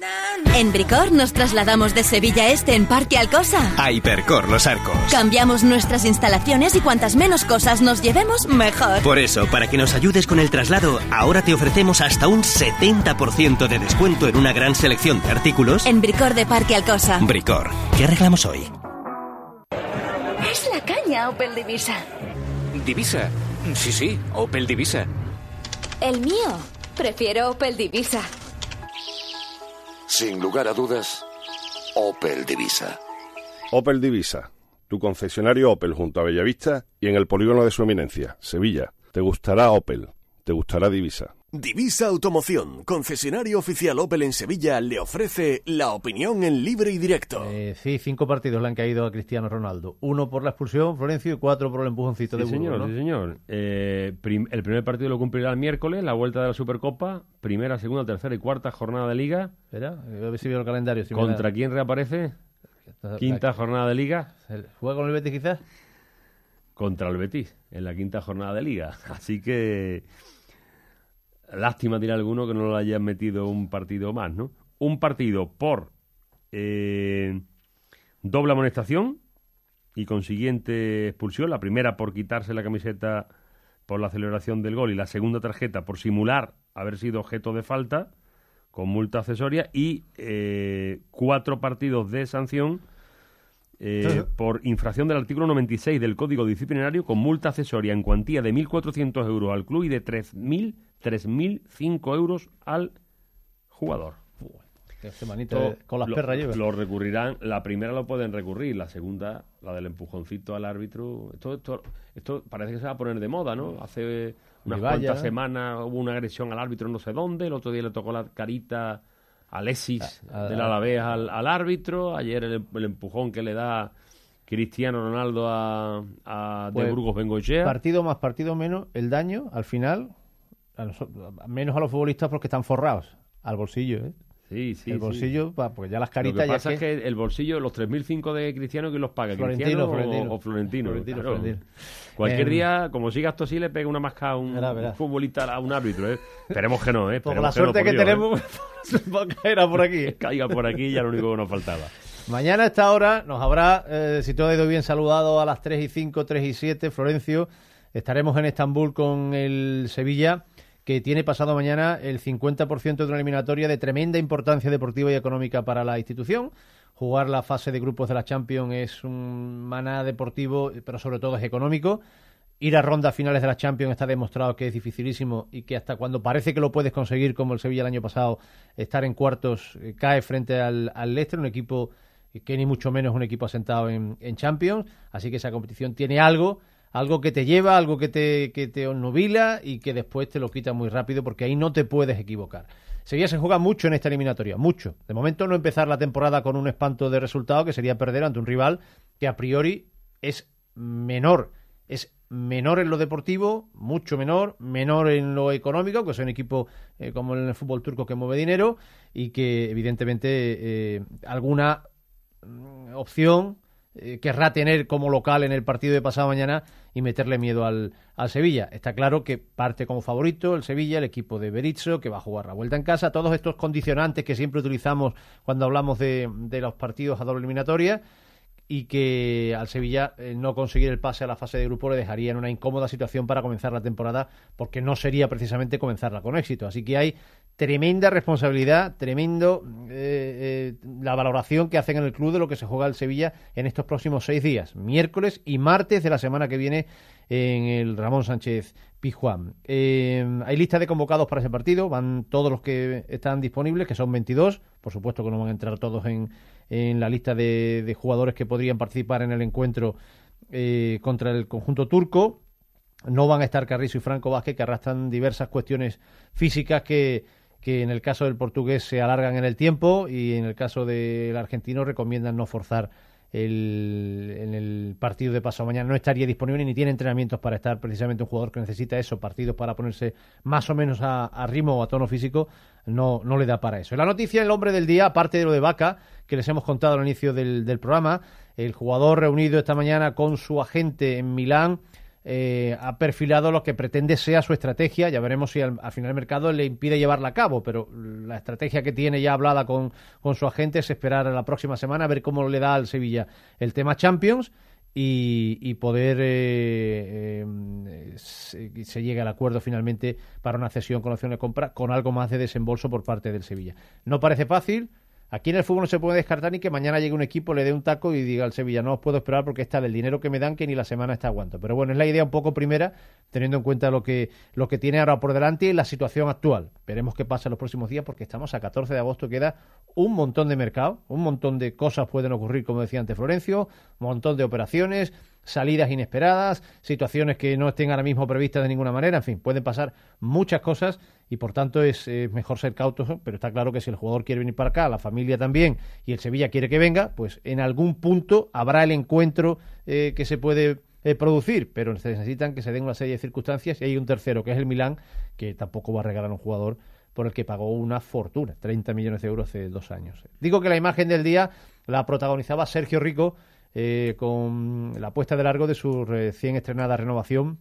En Bricor nos trasladamos de Sevilla Este en Parque Alcosa. A Hipercor Los Arcos. Cambiamos nuestras instalaciones y cuantas menos cosas nos llevemos, mejor. Por eso, para que nos ayudes con el traslado, ahora te ofrecemos hasta un 70% de descuento en una gran selección de artículos. En Bricor de Parque Alcosa. Bricor, ¿qué arreglamos hoy? Es la caña Opel Divisa. Divisa. Sí, sí, Opel Divisa. El mío. Prefiero Opel Divisa. Sin lugar a dudas, Opel Divisa. Opel Divisa, tu concesionario Opel junto a Bellavista y en el polígono de su eminencia, Sevilla. Te gustará Opel, te gustará Divisa. Divisa Automoción, concesionario oficial Opel en Sevilla, le ofrece la opinión en libre y directo. Eh, sí, cinco partidos le han caído a Cristiano Ronaldo. Uno por la expulsión, Florencio, y cuatro por el empujoncito Sí, de señor, ¿no? sí, señor. Eh, prim- el primer partido lo cumplirá el miércoles, la vuelta de la Supercopa, primera, segunda, tercera y cuarta jornada de Liga. Espera, a ver si veo el calendario. si ¿Contra quién reaparece? Quinta jornada de Liga. ¿Juega con el Betis quizás? Contra el Betis, en la quinta jornada de Liga. Así que... Lástima tiene alguno que no lo hayan metido un partido más, ¿no? Un partido por eh, doble amonestación y consiguiente expulsión. La primera por quitarse la camiseta por la celebración del gol y la segunda tarjeta por simular haber sido objeto de falta con multa accesoria y eh, cuatro partidos de sanción eh, por infracción del artículo 96 del Código Disciplinario con multa accesoria en cuantía de 1.400 euros al club y de 3.000 3.005 euros al jugador. Qué semanita con las lo- perras lleva. Lo recurrirán, la primera lo pueden recurrir, la segunda, la del empujoncito al árbitro. Esto, esto, esto parece que se va a poner de moda, ¿no? Hace unas cuantas ¿no? semanas hubo una agresión al árbitro no sé dónde, el otro día le tocó la carita Alexis A- a- del Alavés al, al árbitro, ayer el, el empujón que le da Cristiano Ronaldo a, a Pues, de Burgos Bengochea. Partido más, partido menos, el daño al final, a menos a los futbolistas porque están forrados al bolsillo, ¿eh? Sí, sí, El sí. bolsillo, pa- porque ya las Lo caritas que ya pasa es que el bolsillo, los 3.005 de Cristiano, ¿quién los paga? Florentino, ¿Cristiano o- Florentino. o, Florentino? Florentino, Claro. Florentino. Cualquier Em, día, como siga esto así, le pega una masca a un, Verá, verá. un futbolista, a un árbitro, ¿eh? Esperemos que no, ¿eh? Por la no, suerte por que Dios, tenemos, ¿eh? caerá por aquí. Que caiga por aquí ya lo único que nos faltaba. Mañana a esta hora nos habrá, eh, si todo ha ido bien, saludado a las 3 y 5, 3 y 7, Florencio. Estaremos en Estambul con el Sevilla, que tiene pasado mañana el 50% de una eliminatoria de tremenda importancia deportiva y económica para la institución. Jugar la fase de grupos de la Champions es un maná deportivo, pero sobre todo es económico. Ir a rondas finales de la Champions está demostrado que es dificilísimo y que hasta cuando parece que lo puedes conseguir, como el Sevilla el año pasado, estar en cuartos eh, cae frente al, al Leicester, un equipo que ni mucho menos es un equipo asentado en, en Champions. Así que esa competición tiene algo, algo que te lleva, algo que te, que te obnubila y que después te lo quita muy rápido porque ahí no te puedes equivocar. Sevilla se juega mucho en esta eliminatoria, mucho. De momento no empezar la temporada con un espanto de resultado que sería perder ante un rival que a priori es menor, es menor en lo deportivo, mucho menor, menor en lo económico, que es un equipo eh, como el fútbol turco que mueve dinero y que evidentemente eh, alguna mm, opción eh, querrá tener como local en el partido de pasado mañana y meterle miedo al, al Sevilla. Está claro que parte como favorito el Sevilla, el equipo de Berizzo, que va a jugar la vuelta en casa, todos estos condicionantes que siempre utilizamos cuando hablamos de, de los partidos a doble eliminatoria y que al Sevilla eh, no conseguir el pase a la fase de grupo le dejaría en una incómoda situación para comenzar la temporada porque no sería precisamente comenzarla con éxito. Así que hay tremenda responsabilidad, tremendo eh, eh, la valoración que hacen en el club de lo que se juega el Sevilla en estos próximos seis días, miércoles y martes de la semana que viene en el Ramón Sánchez Pizjuán. Eh, hay lista de convocados para ese partido, van todos los que están disponibles, que son 22, por supuesto que no van a entrar todos en, en la lista de, de, jugadores que podrían participar en el encuentro contra el conjunto turco. No van a estar Carrizo y Franco Vázquez, que arrastran diversas cuestiones físicas que que en el caso del portugués se alargan en el tiempo y en el caso del argentino recomiendan no forzar el, en el partido de paso mañana. No estaría disponible ni tiene entrenamientos para estar precisamente un jugador que necesita eso, partidos para ponerse más o menos a, ritmo o a tono físico, no, no le da para eso. La noticia, el hombre del día, aparte de lo de Vaca, que les hemos contado al inicio del programa, el jugador reunido esta mañana con su agente en Milán, eh, ha perfilado lo que pretende sea su estrategia. Ya veremos si al, final el mercado le impide llevarla a cabo, pero la estrategia que tiene ya hablada con, con su agente es esperar a la próxima semana a ver cómo le da al Sevilla el tema Champions. Y, poder eh, eh, se, se, llegue al acuerdo finalmente para una cesión con opción de compra con algo más de desembolso por parte del Sevilla. No parece fácil, Aquí en el fútbol no se puede descartar ni que mañana llegue un equipo, le dé un taco y diga al Sevilla, no os puedo esperar porque está el dinero que me dan que ni la semana está aguanto. Pero bueno, es la idea un poco primera, teniendo en cuenta lo que, lo que tiene ahora por delante y la situación actual. Veremos qué pasa en los próximos días porque estamos a 14 de agosto, queda un montón de mercado, un montón de cosas pueden ocurrir, como decía antes Florencio, un montón de operaciones, salidas inesperadas, situaciones que no estén ahora mismo previstas de ninguna manera, en fin, pueden pasar muchas cosas y por tanto es mejor ser cautos, pero está claro que si el jugador quiere venir para acá, la familia también y el Sevilla quiere que venga, pues en algún punto habrá el encuentro eh, que se puede eh, producir, pero se necesitan que se den una serie de circunstancias y hay un tercero que es el Milán que tampoco va a regalar a un jugador por el que pagó una fortuna, 30 millones de euros hace dos años. Digo que la imagen del día la protagonizaba Sergio Rico, eh, con la puesta de largo de su recién estrenada renovación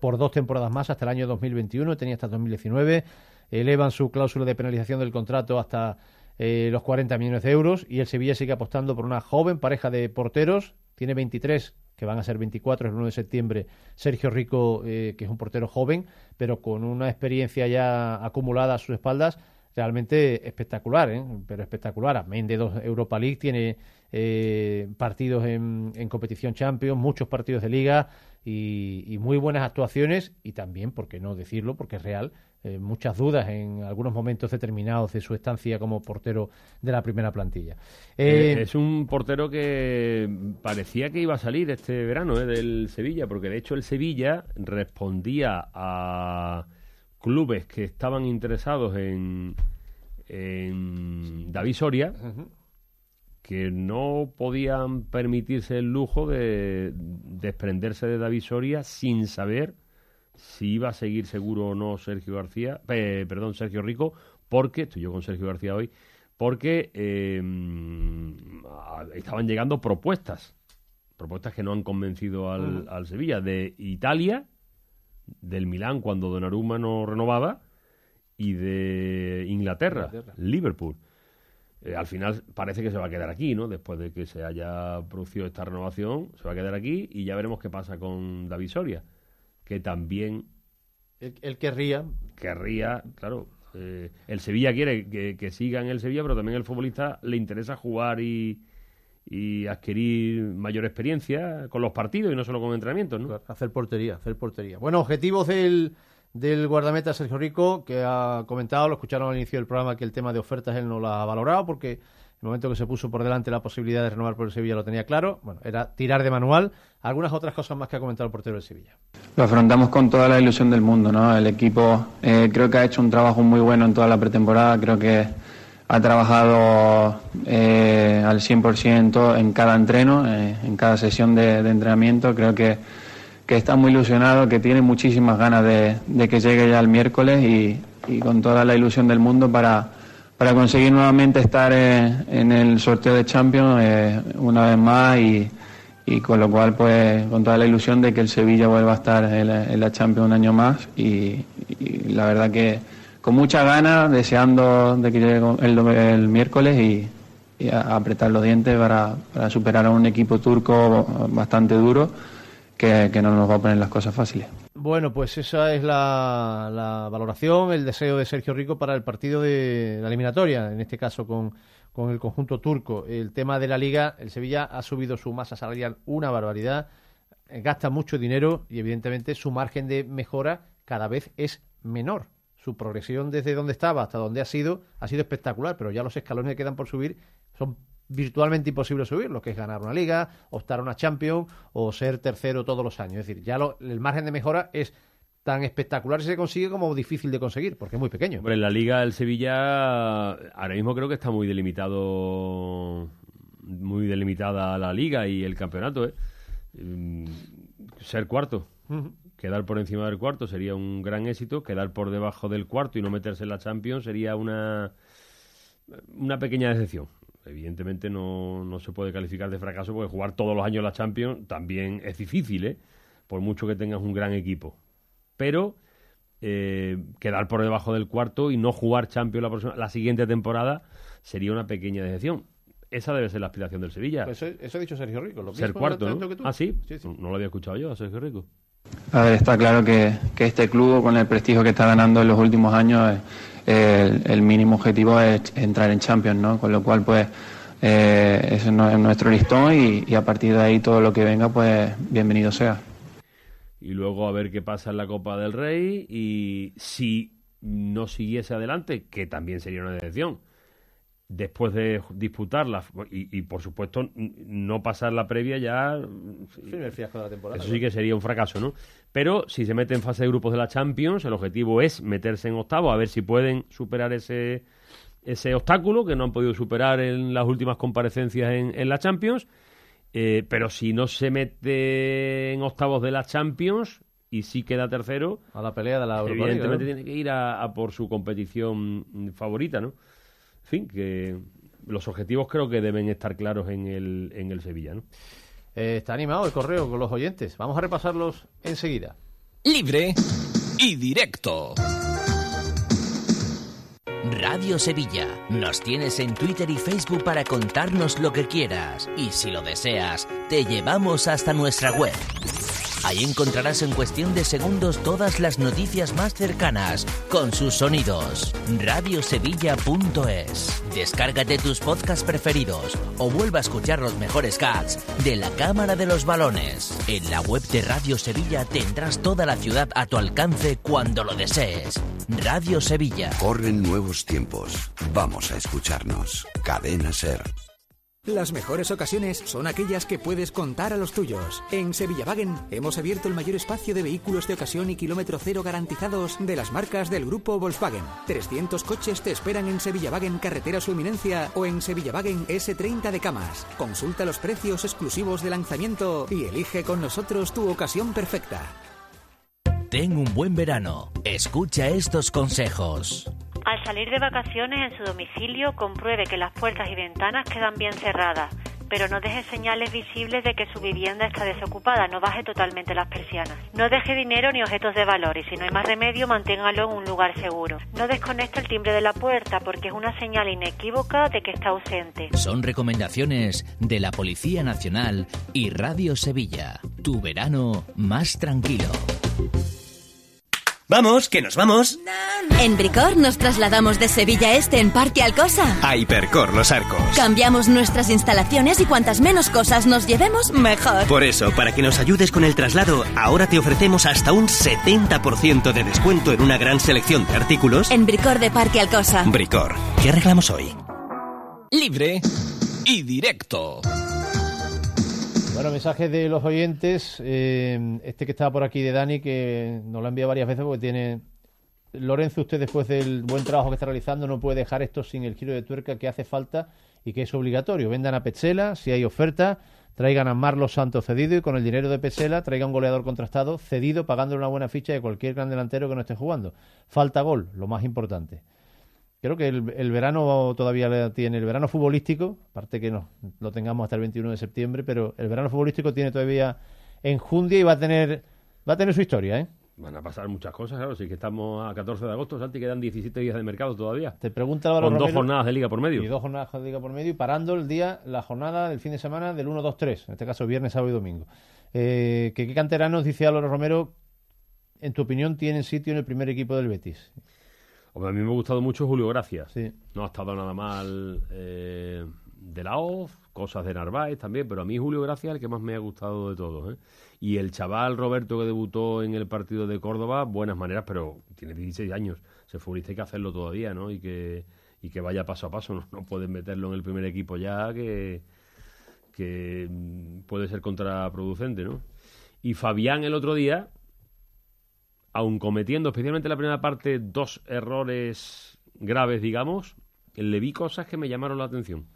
por dos temporadas más hasta el año 2021, tenía hasta 2019, elevan su cláusula de penalización del contrato hasta eh, los 40 millones de euros y el Sevilla sigue apostando por una joven pareja de porteros, tiene 23 que van a ser 24 el 1 de septiembre, Sergio Rico, eh, que es un portero joven, pero con una experiencia ya acumulada a sus espaldas, realmente espectacular, ¿eh? pero espectacular. Amén de dos Europa League, tiene eh, partidos en, competición Champions, muchos partidos de liga y, muy buenas actuaciones y también, por qué no decirlo, porque es real, eh, muchas dudas en algunos momentos determinados de su estancia como portero de la primera plantilla. es un portero que parecía que iba a salir este verano del Sevilla, porque de hecho el Sevilla respondía a clubes que estaban interesados en, en David Soria, que no podían permitirse el lujo de desprenderse de David Soria sin saber si iba a seguir seguro o no Sergio García, perdón, Sergio Rico, porque, estoy yo con Sergio García hoy, porque eh, estaban llegando propuestas, propuestas que no han convencido al, al Sevilla, de Italia, del Milán cuando Donnarumma no renovaba y de Inglaterra, Liverpool. Eh, al final parece que se va a quedar aquí, ¿no? Después de que se haya producido esta renovación, se va a quedar aquí y ya veremos qué pasa con David Soria, que también... Él, querría... Querría, claro. Eh, el Sevilla quiere que, que siga en el Sevilla, pero también el futbolista le interesa jugar y, y adquirir mayor experiencia con los partidos y no solo con entrenamientos, ¿no? Hacer portería, hacer portería. Bueno, objetivos del, del guardameta Sergio Rico, que ha comentado, lo escucharon al inicio del programa, que el tema de ofertas él no lo ha valorado porque el momento que se puso por delante la posibilidad de renovar por el Sevilla lo tenía claro. Bueno, era tirar de manual. Algunas otras cosas más que ha comentado el portero del Sevilla. Lo afrontamos con toda la ilusión del mundo, ¿no? El equipo eh, creo que ha hecho un trabajo muy bueno en toda la pretemporada. Creo que ha trabajado eh, al 100% en cada entreno, eh, en cada sesión de, entrenamiento. Creo que, está muy ilusionado, que tiene muchísimas ganas de, que llegue ya el miércoles y, con toda la ilusión del mundo para, para conseguir nuevamente estar eh, en el sorteo de Champions una vez más y, con lo cual pues con toda la ilusión de que el Sevilla vuelva a estar en la, Champions un año más y la verdad que con mucha ganas, deseando de que llegue el, miércoles y, apretar los dientes para, superar a un equipo turco bastante duro que, no nos va a poner las cosas fáciles. Bueno, pues esa es la, la, valoración, el deseo de Sergio Rico para el partido de la eliminatoria, en este caso con, con el conjunto turco. El tema de la liga, el Sevilla ha subido su masa salarial una barbaridad, gasta mucho dinero y evidentemente su margen de mejora cada vez es menor. Su progresión desde donde estaba hasta donde ha sido ha sido espectacular, pero ya los escalones que quedan por subir son virtualmente imposible subir, lo que es ganar una liga, optar a una Champions o ser tercero todos los años. Es decir, ya el margen de mejora es tan espectacular si se consigue como difícil de conseguir, porque es muy pequeño. Hombre, en la liga el Sevilla ahora mismo creo que está muy delimitado, muy delimitada la liga y el campeonato. ¿eh? Mm, ser cuarto. Quedar por encima del cuarto sería un gran éxito. Quedar por debajo del cuarto y no meterse en la Champions sería una, una pequeña decepción evidentemente no, no, se puede calificar de fracaso porque jugar todos los años la Champions también es difícil, ¿eh? por mucho que tengas un gran equipo. Pero eh, quedar por debajo del cuarto y no jugar Champions la, próxima, la siguiente temporada sería una pequeña decepción. Esa debe ser la aspiración del Sevilla. Pues eso, ha dicho Sergio Rico. ¿Lo Ser cuarto, ¿no? Ah, ¿sí? No lo había escuchado yo a Sergio Rico. A ver, está claro que, que este club, con el prestigio que está ganando en los últimos años, el, mínimo objetivo es entrar en Champions, ¿no? Con lo cual, pues, eh, ese es nuestro listón y, a partir de ahí todo lo que venga, pues, bienvenido sea. Y luego a ver qué pasa en la Copa del Rey y si no siguiese adelante, que también sería una decepción, después de disputarla y, por supuesto no pasar la previa ya eso sí que sería un fracaso no pero si se mete en fase de grupos de la Champions el objetivo es meterse en octavo a ver si pueden superar ese ese obstáculo que no han podido superar en las últimas comparecencias en, la Champions eh, pero si no se mete en octavos de la Champions y sí queda tercero a la pelea de la Europa evidentemente tiene que ir a por su competición favorita no fin, que los objetivos creo que deben estar claros en el, en el Sevilla. ¿no? Eh, está animado el correo con los oyentes. Vamos a repasarlos enseguida. Libre y directo. Radio Sevilla. Nos tienes en Twitter y Facebook para contarnos lo que quieras. Y si lo deseas, te llevamos hasta nuestra web Ahí encontrarás en cuestión de segundos todas las noticias más cercanas, con sus sonidos. Radiosevilla.es. Descárgate tus podcasts preferidos o vuelva a escuchar los mejores cats de la Cámara de los Balones. En la web de Radio Sevilla tendrás toda la ciudad a tu alcance cuando lo desees. Radio Sevilla. Corren nuevos tiempos. Vamos a escucharnos. Cadena Ser. Las mejores ocasiones son aquellas que puedes contar a los tuyos. En Sevillavagen hemos abierto el mayor espacio de vehículos de ocasión y kilómetro cero garantizados de las marcas del grupo Volkswagen. 300 coches te esperan en Sevillavagen Carretera Su Eminencia o en Sevillavagen S30 de Camas. Consulta los precios exclusivos de lanzamiento y elige con nosotros tu ocasión perfecta. Ten un buen verano. Escucha estos consejos. Al salir de vacaciones en su domicilio, compruebe que las puertas y ventanas quedan bien cerradas, pero no deje señales visibles de que su vivienda está desocupada, no baje totalmente las persianas. No deje dinero ni objetos de valor y si no hay más remedio, manténgalo en un lugar seguro. No desconecte el timbre de la puerta porque es una señal inequívoca de que está ausente. Son recomendaciones de la Policía Nacional y Radio Sevilla. Tu verano más tranquilo. Vamos, que nos vamos. En Bricor nos trasladamos de Sevilla Este en Parque Alcosa. A Hipercor Los Arcos. Cambiamos nuestras instalaciones y cuantas menos cosas nos llevemos, mejor. Por eso, para que nos ayudes con el traslado, ahora te ofrecemos hasta un 70% de descuento en una gran selección de artículos. En Bricor de Parque Alcosa. Bricor, ¿qué arreglamos hoy? Libre y directo. Bueno, mensajes de los oyentes. Eh, este que estaba por aquí de Dani, que nos lo ha enviado varias veces porque tiene. Lorenzo, usted después del buen trabajo que está realizando, no puede dejar esto sin el giro de tuerca que hace falta y que es obligatorio. Vendan a Petzela, si hay oferta, traigan a Marlos Santos cedido y con el dinero de Petzela traigan un goleador contrastado cedido pagándole una buena ficha de cualquier gran delantero que no esté jugando. Falta gol, lo más importante. Creo que el, verano todavía tiene, el verano futbolístico, aparte que no lo tengamos hasta el 21 de septiembre, pero el verano futbolístico tiene todavía enjundia y va a tener, va a tener su historia, ¿eh? Van a pasar muchas cosas, claro. Sí que estamos a 14 de agosto, Santi, quedan 17 días de mercado todavía. Te pregunta Con dos jornadas de liga por medio. Y dos jornadas de liga por medio y parando el día, la jornada del fin de semana del 1, 2, 3. En este caso, viernes, sábado y domingo. Eh, ¿Qué canteranos, dice Álvaro Romero, en tu opinión, tienen sitio en el primer equipo del Betis? Hombre, a mí me ha gustado mucho Julio Gracias. No ha estado nada mal eh, de la OZ, cosas de Narváez también, pero a mí Julio Gracias es el que más me ha gustado de todos. ¿eh? Y el chaval Roberto que debutó en el partido de Córdoba, buenas maneras, pero tiene 16 años. Se futbolista hay que hacerlo todavía, ¿no? Y que, y que vaya paso a paso. No, no pueden meterlo en el primer equipo ya, que, que puede ser contraproducente, ¿no? Y Fabián el otro día, aun cometiendo especialmente en la primera parte dos errores graves, digamos, le vi cosas que me llamaron la atención.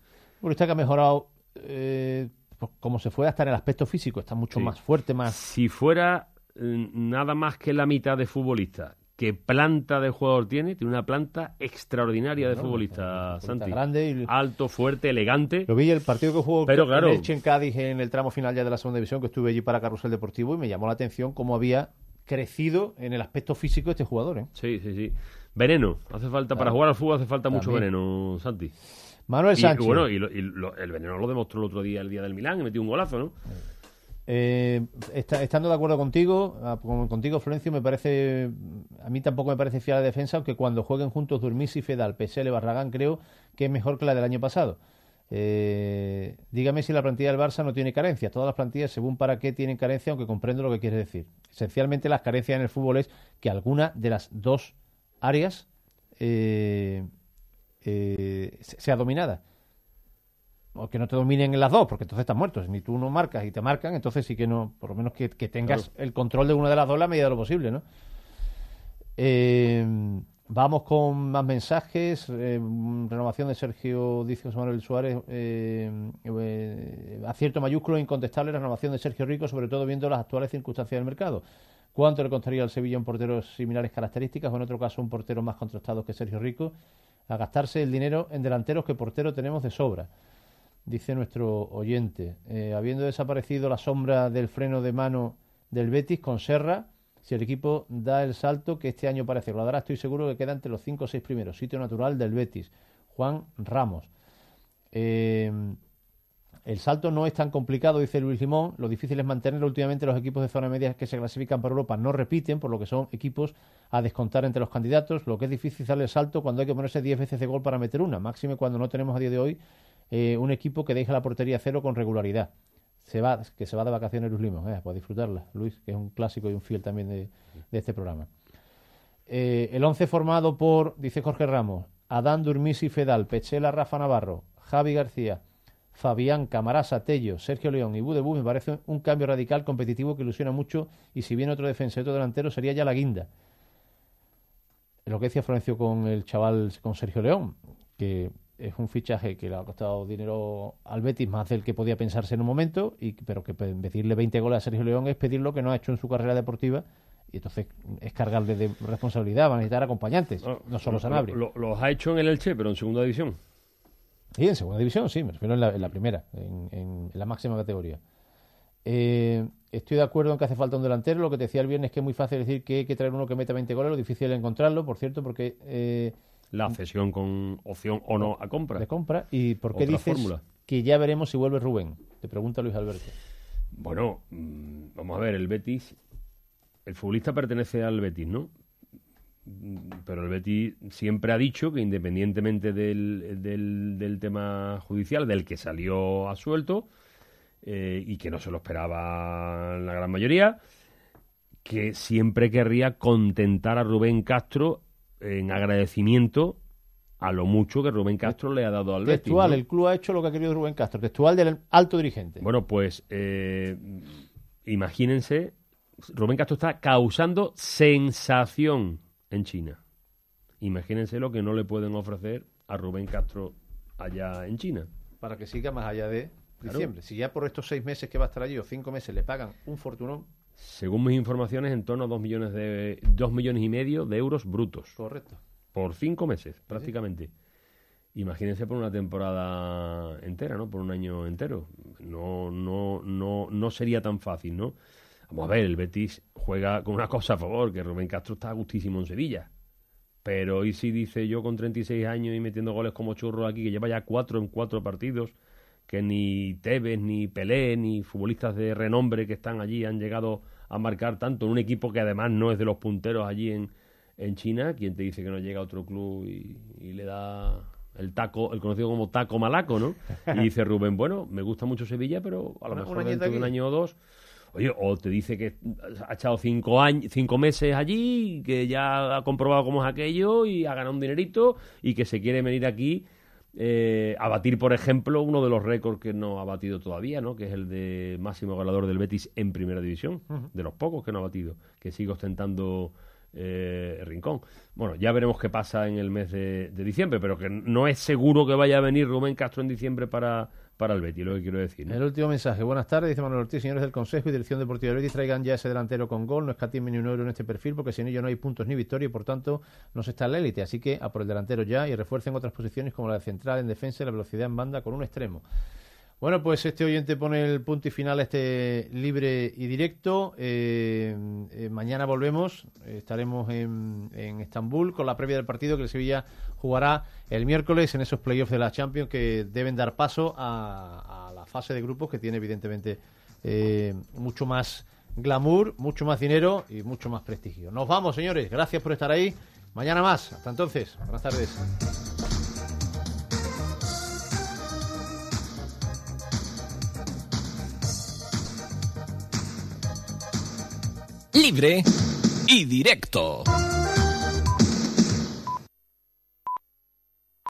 Bueno, está que ha mejorado eh, pues, como se fue hasta en el aspecto físico, está mucho Sí. más fuerte, más... Si fuera eh, nada más que la mitad de futbolista, ¿qué planta de jugador tiene? Tiene una planta extraordinaria de No, futbolista, Santi. grande y- Alto, fuerte, elegante. Lo vi el partido que jugó Pero claro. en Elche en Cádiz en el tramo final ya de la segunda división, que estuve allí para Carrusel Deportivo y me llamó la atención cómo había crecido en el aspecto físico este jugador. ¿eh? Sí, sí, sí. Veneno. Hace falta, para jugar al fútbol hace falta mucho veneno, Santi. Manuel Sánchez. Y, bueno, y, lo- y lo- el veneno lo demostró el otro día, el día del Milán, y metió un golazo, ¿no? Eh, está- estando de acuerdo contigo, ah, con- contigo Florencio, me parece, a mí tampoco me parece fiar la defensa, aunque cuando jueguen juntos Durmis y Fedal, PSL Barragán, creo que es mejor que la del año pasado. Eh, dígame si la plantilla del Barça no tiene carencias. Todas las plantillas, según para qué, tienen carencias, aunque comprendo lo que quieres decir. Esencialmente, las carencias en el fútbol es que alguna de las dos áreas eh, eh, se- sea dominada o que no te dominen en las dos, porque entonces estás muerto. Ni tú no marcas y te marcan, entonces sí que no, por lo menos que, que tengas Claro. el control de una de las dos a la medida de lo posible, ¿no? Eh, vamos con más mensajes. Eh, renovación de Sergio, dice José Manuel Suárez. eh, eh, acierto mayúsculo incontestable la renovación de Sergio Rico, sobre todo viendo las actuales circunstancias del mercado. ¿Cuánto le costaría al Sevilla un portero similares características o en otro caso un portero más contrastado que Sergio Rico? A gastarse el dinero en delanteros que portero tenemos de sobra dice nuestro oyente. Eh, habiendo desaparecido la sombra del freno de mano del Betis con Serra, si el equipo da el salto que este año parece que lo dará, estoy seguro que queda entre los 5 o 6 primeros. Sitio natural del Betis. Juan Ramos. Eh, el salto no es tan complicado, dice Luis Limón. Lo difícil es mantenerlo. Últimamente los equipos de zona media que se clasifican para Europa no repiten, por lo que son equipos a descontar entre los candidatos. Lo que es difícil es darle el salto cuando hay que ponerse 10 veces de gol para meter una. Máxime cuando no tenemos a día de hoy eh, un equipo que deja la portería cero con regularidad. Se va, que se va de vacaciones Luis Limón, eh, disfrutarla. Luis, que es un clásico y un fiel también de, este programa. Eh, el 11 formado por, dice Jorge Ramos, Adán Durmisi Fedal, Pechela Rafa Navarro, Javi García, Fabián Camarasa, Tello, Sergio León y Budebú me parece un cambio radical competitivo que ilusiona mucho y si viene otro defensa y otro delantero sería ya la guinda. Lo que decía Florencio con el chaval, con Sergio León, que es un fichaje que le ha costado dinero al Betis más del que podía pensarse en un momento, y, pero que pe- pedirle 20 goles a Sergio León es pedir lo que no ha hecho en su carrera deportiva y entonces es cargarle de responsabilidad, van a necesitar acompañantes, no solo Sanabria. Lo- lo- los ha hecho en el Elche, pero en segunda división. Sí, en segunda división, sí, me refiero en la, en la primera, en, en- en la máxima categoría. Eh, estoy de acuerdo en que hace falta un delantero. Lo que te decía el viernes es que es muy fácil decir que hay que traer uno que meta 20 goles, lo difícil es encontrarlo, por cierto, porque. eh, La cesión con opción o no a compra. de compra. ¿Y por qué Otra dices fórmula. que ya veremos si vuelve Rubén? Te pregunta Luis Alberto. Bueno, mm, vamos a ver, el Betis, el futbolista pertenece al Betis, ¿no? Pero el Betis siempre ha dicho que independientemente del, del, del tema judicial, del que salió a suelto, eh, y que no se lo esperaba la gran mayoría, que siempre querría contentar a Rubén Castro en agradecimiento a lo mucho que Rubén Castro le ha dado al Betis. Textual, ¿no? el club ha hecho lo que ha querido Rubén Castro. Textual del alto dirigente. Bueno, pues eh, imagínense, Rubén Castro está causando sensación en China. Imagínense lo que no le pueden ofrecer a Rubén Castro allá en China. Para que siga más allá de Claro. diciembre. Si ya por estos seis meses que va a estar allí o cinco meses le pagan un fortunón. Según mis informaciones, en torno a dos millones de dos millones y medio de euros brutos. Correcto. Por cinco meses, prácticamente. Imagínense por una temporada entera, ¿no? Por un año entero. No, no, no, no sería tan fácil, ¿no? Vamos a ver, el Betis juega con una cosa a favor, que Rubén Castro está gustísimo en Sevilla. Pero hoy sí dice yo con 36 años y metiendo goles como churro aquí, que lleva ya cuatro en cuatro partidos, que ni Tevez, ni Pelé, ni futbolistas de renombre que están allí han llegado a marcar tanto en un equipo que además no es de los punteros allí en, en China. ¿Quién te dice que no llega a otro club y, y le da el taco, el conocido como taco malaco, ¿no? Y dice Rubén, bueno, me gusta mucho Sevilla, pero a lo mejor dentro de un año o dos. Oye, o te dice que ha echado cinco años, cinco meses allí, que ya ha comprobado cómo es aquello y ha ganado un dinerito y que se quiere venir aquí eh, a batir, por ejemplo, uno de los récords que no ha batido todavía, ¿no? Que es el de máximo goleador del Betis en Primera División, de los pocos que no ha batido, que sigue ostentando eh, Rincón. Bueno, ya veremos qué pasa en el mes de, de diciembre, pero que no es seguro que vaya a venir Rubén Castro en diciembre para, para el Betis, lo que quiero decir. El último mensaje. Buenas tardes, dice Manuel Ortiz. Señores del Consejo y Dirección Deportiva del Betis, traigan ya ese delantero con gol. No escatimen ni un euro en este perfil porque sin ello no hay puntos ni victoria y por tanto no se está en la élite. Así que a por el delantero ya y refuercen otras posiciones como la de central en defensa y la velocidad en banda con un extremo. Bueno, pues este oyente pone el punto y final a este libre y directo. Eh, eh, mañana volvemos, estaremos en, en Estambul con la previa del partido que el Sevilla jugará el miércoles en esos playoffs de la Champions que deben dar paso a, a la fase de grupos que tiene evidentemente eh, mucho más glamour, mucho más dinero y mucho más prestigio. Nos vamos, señores. Gracias por estar ahí. Mañana más. Hasta entonces. Buenas tardes. Libre y directo.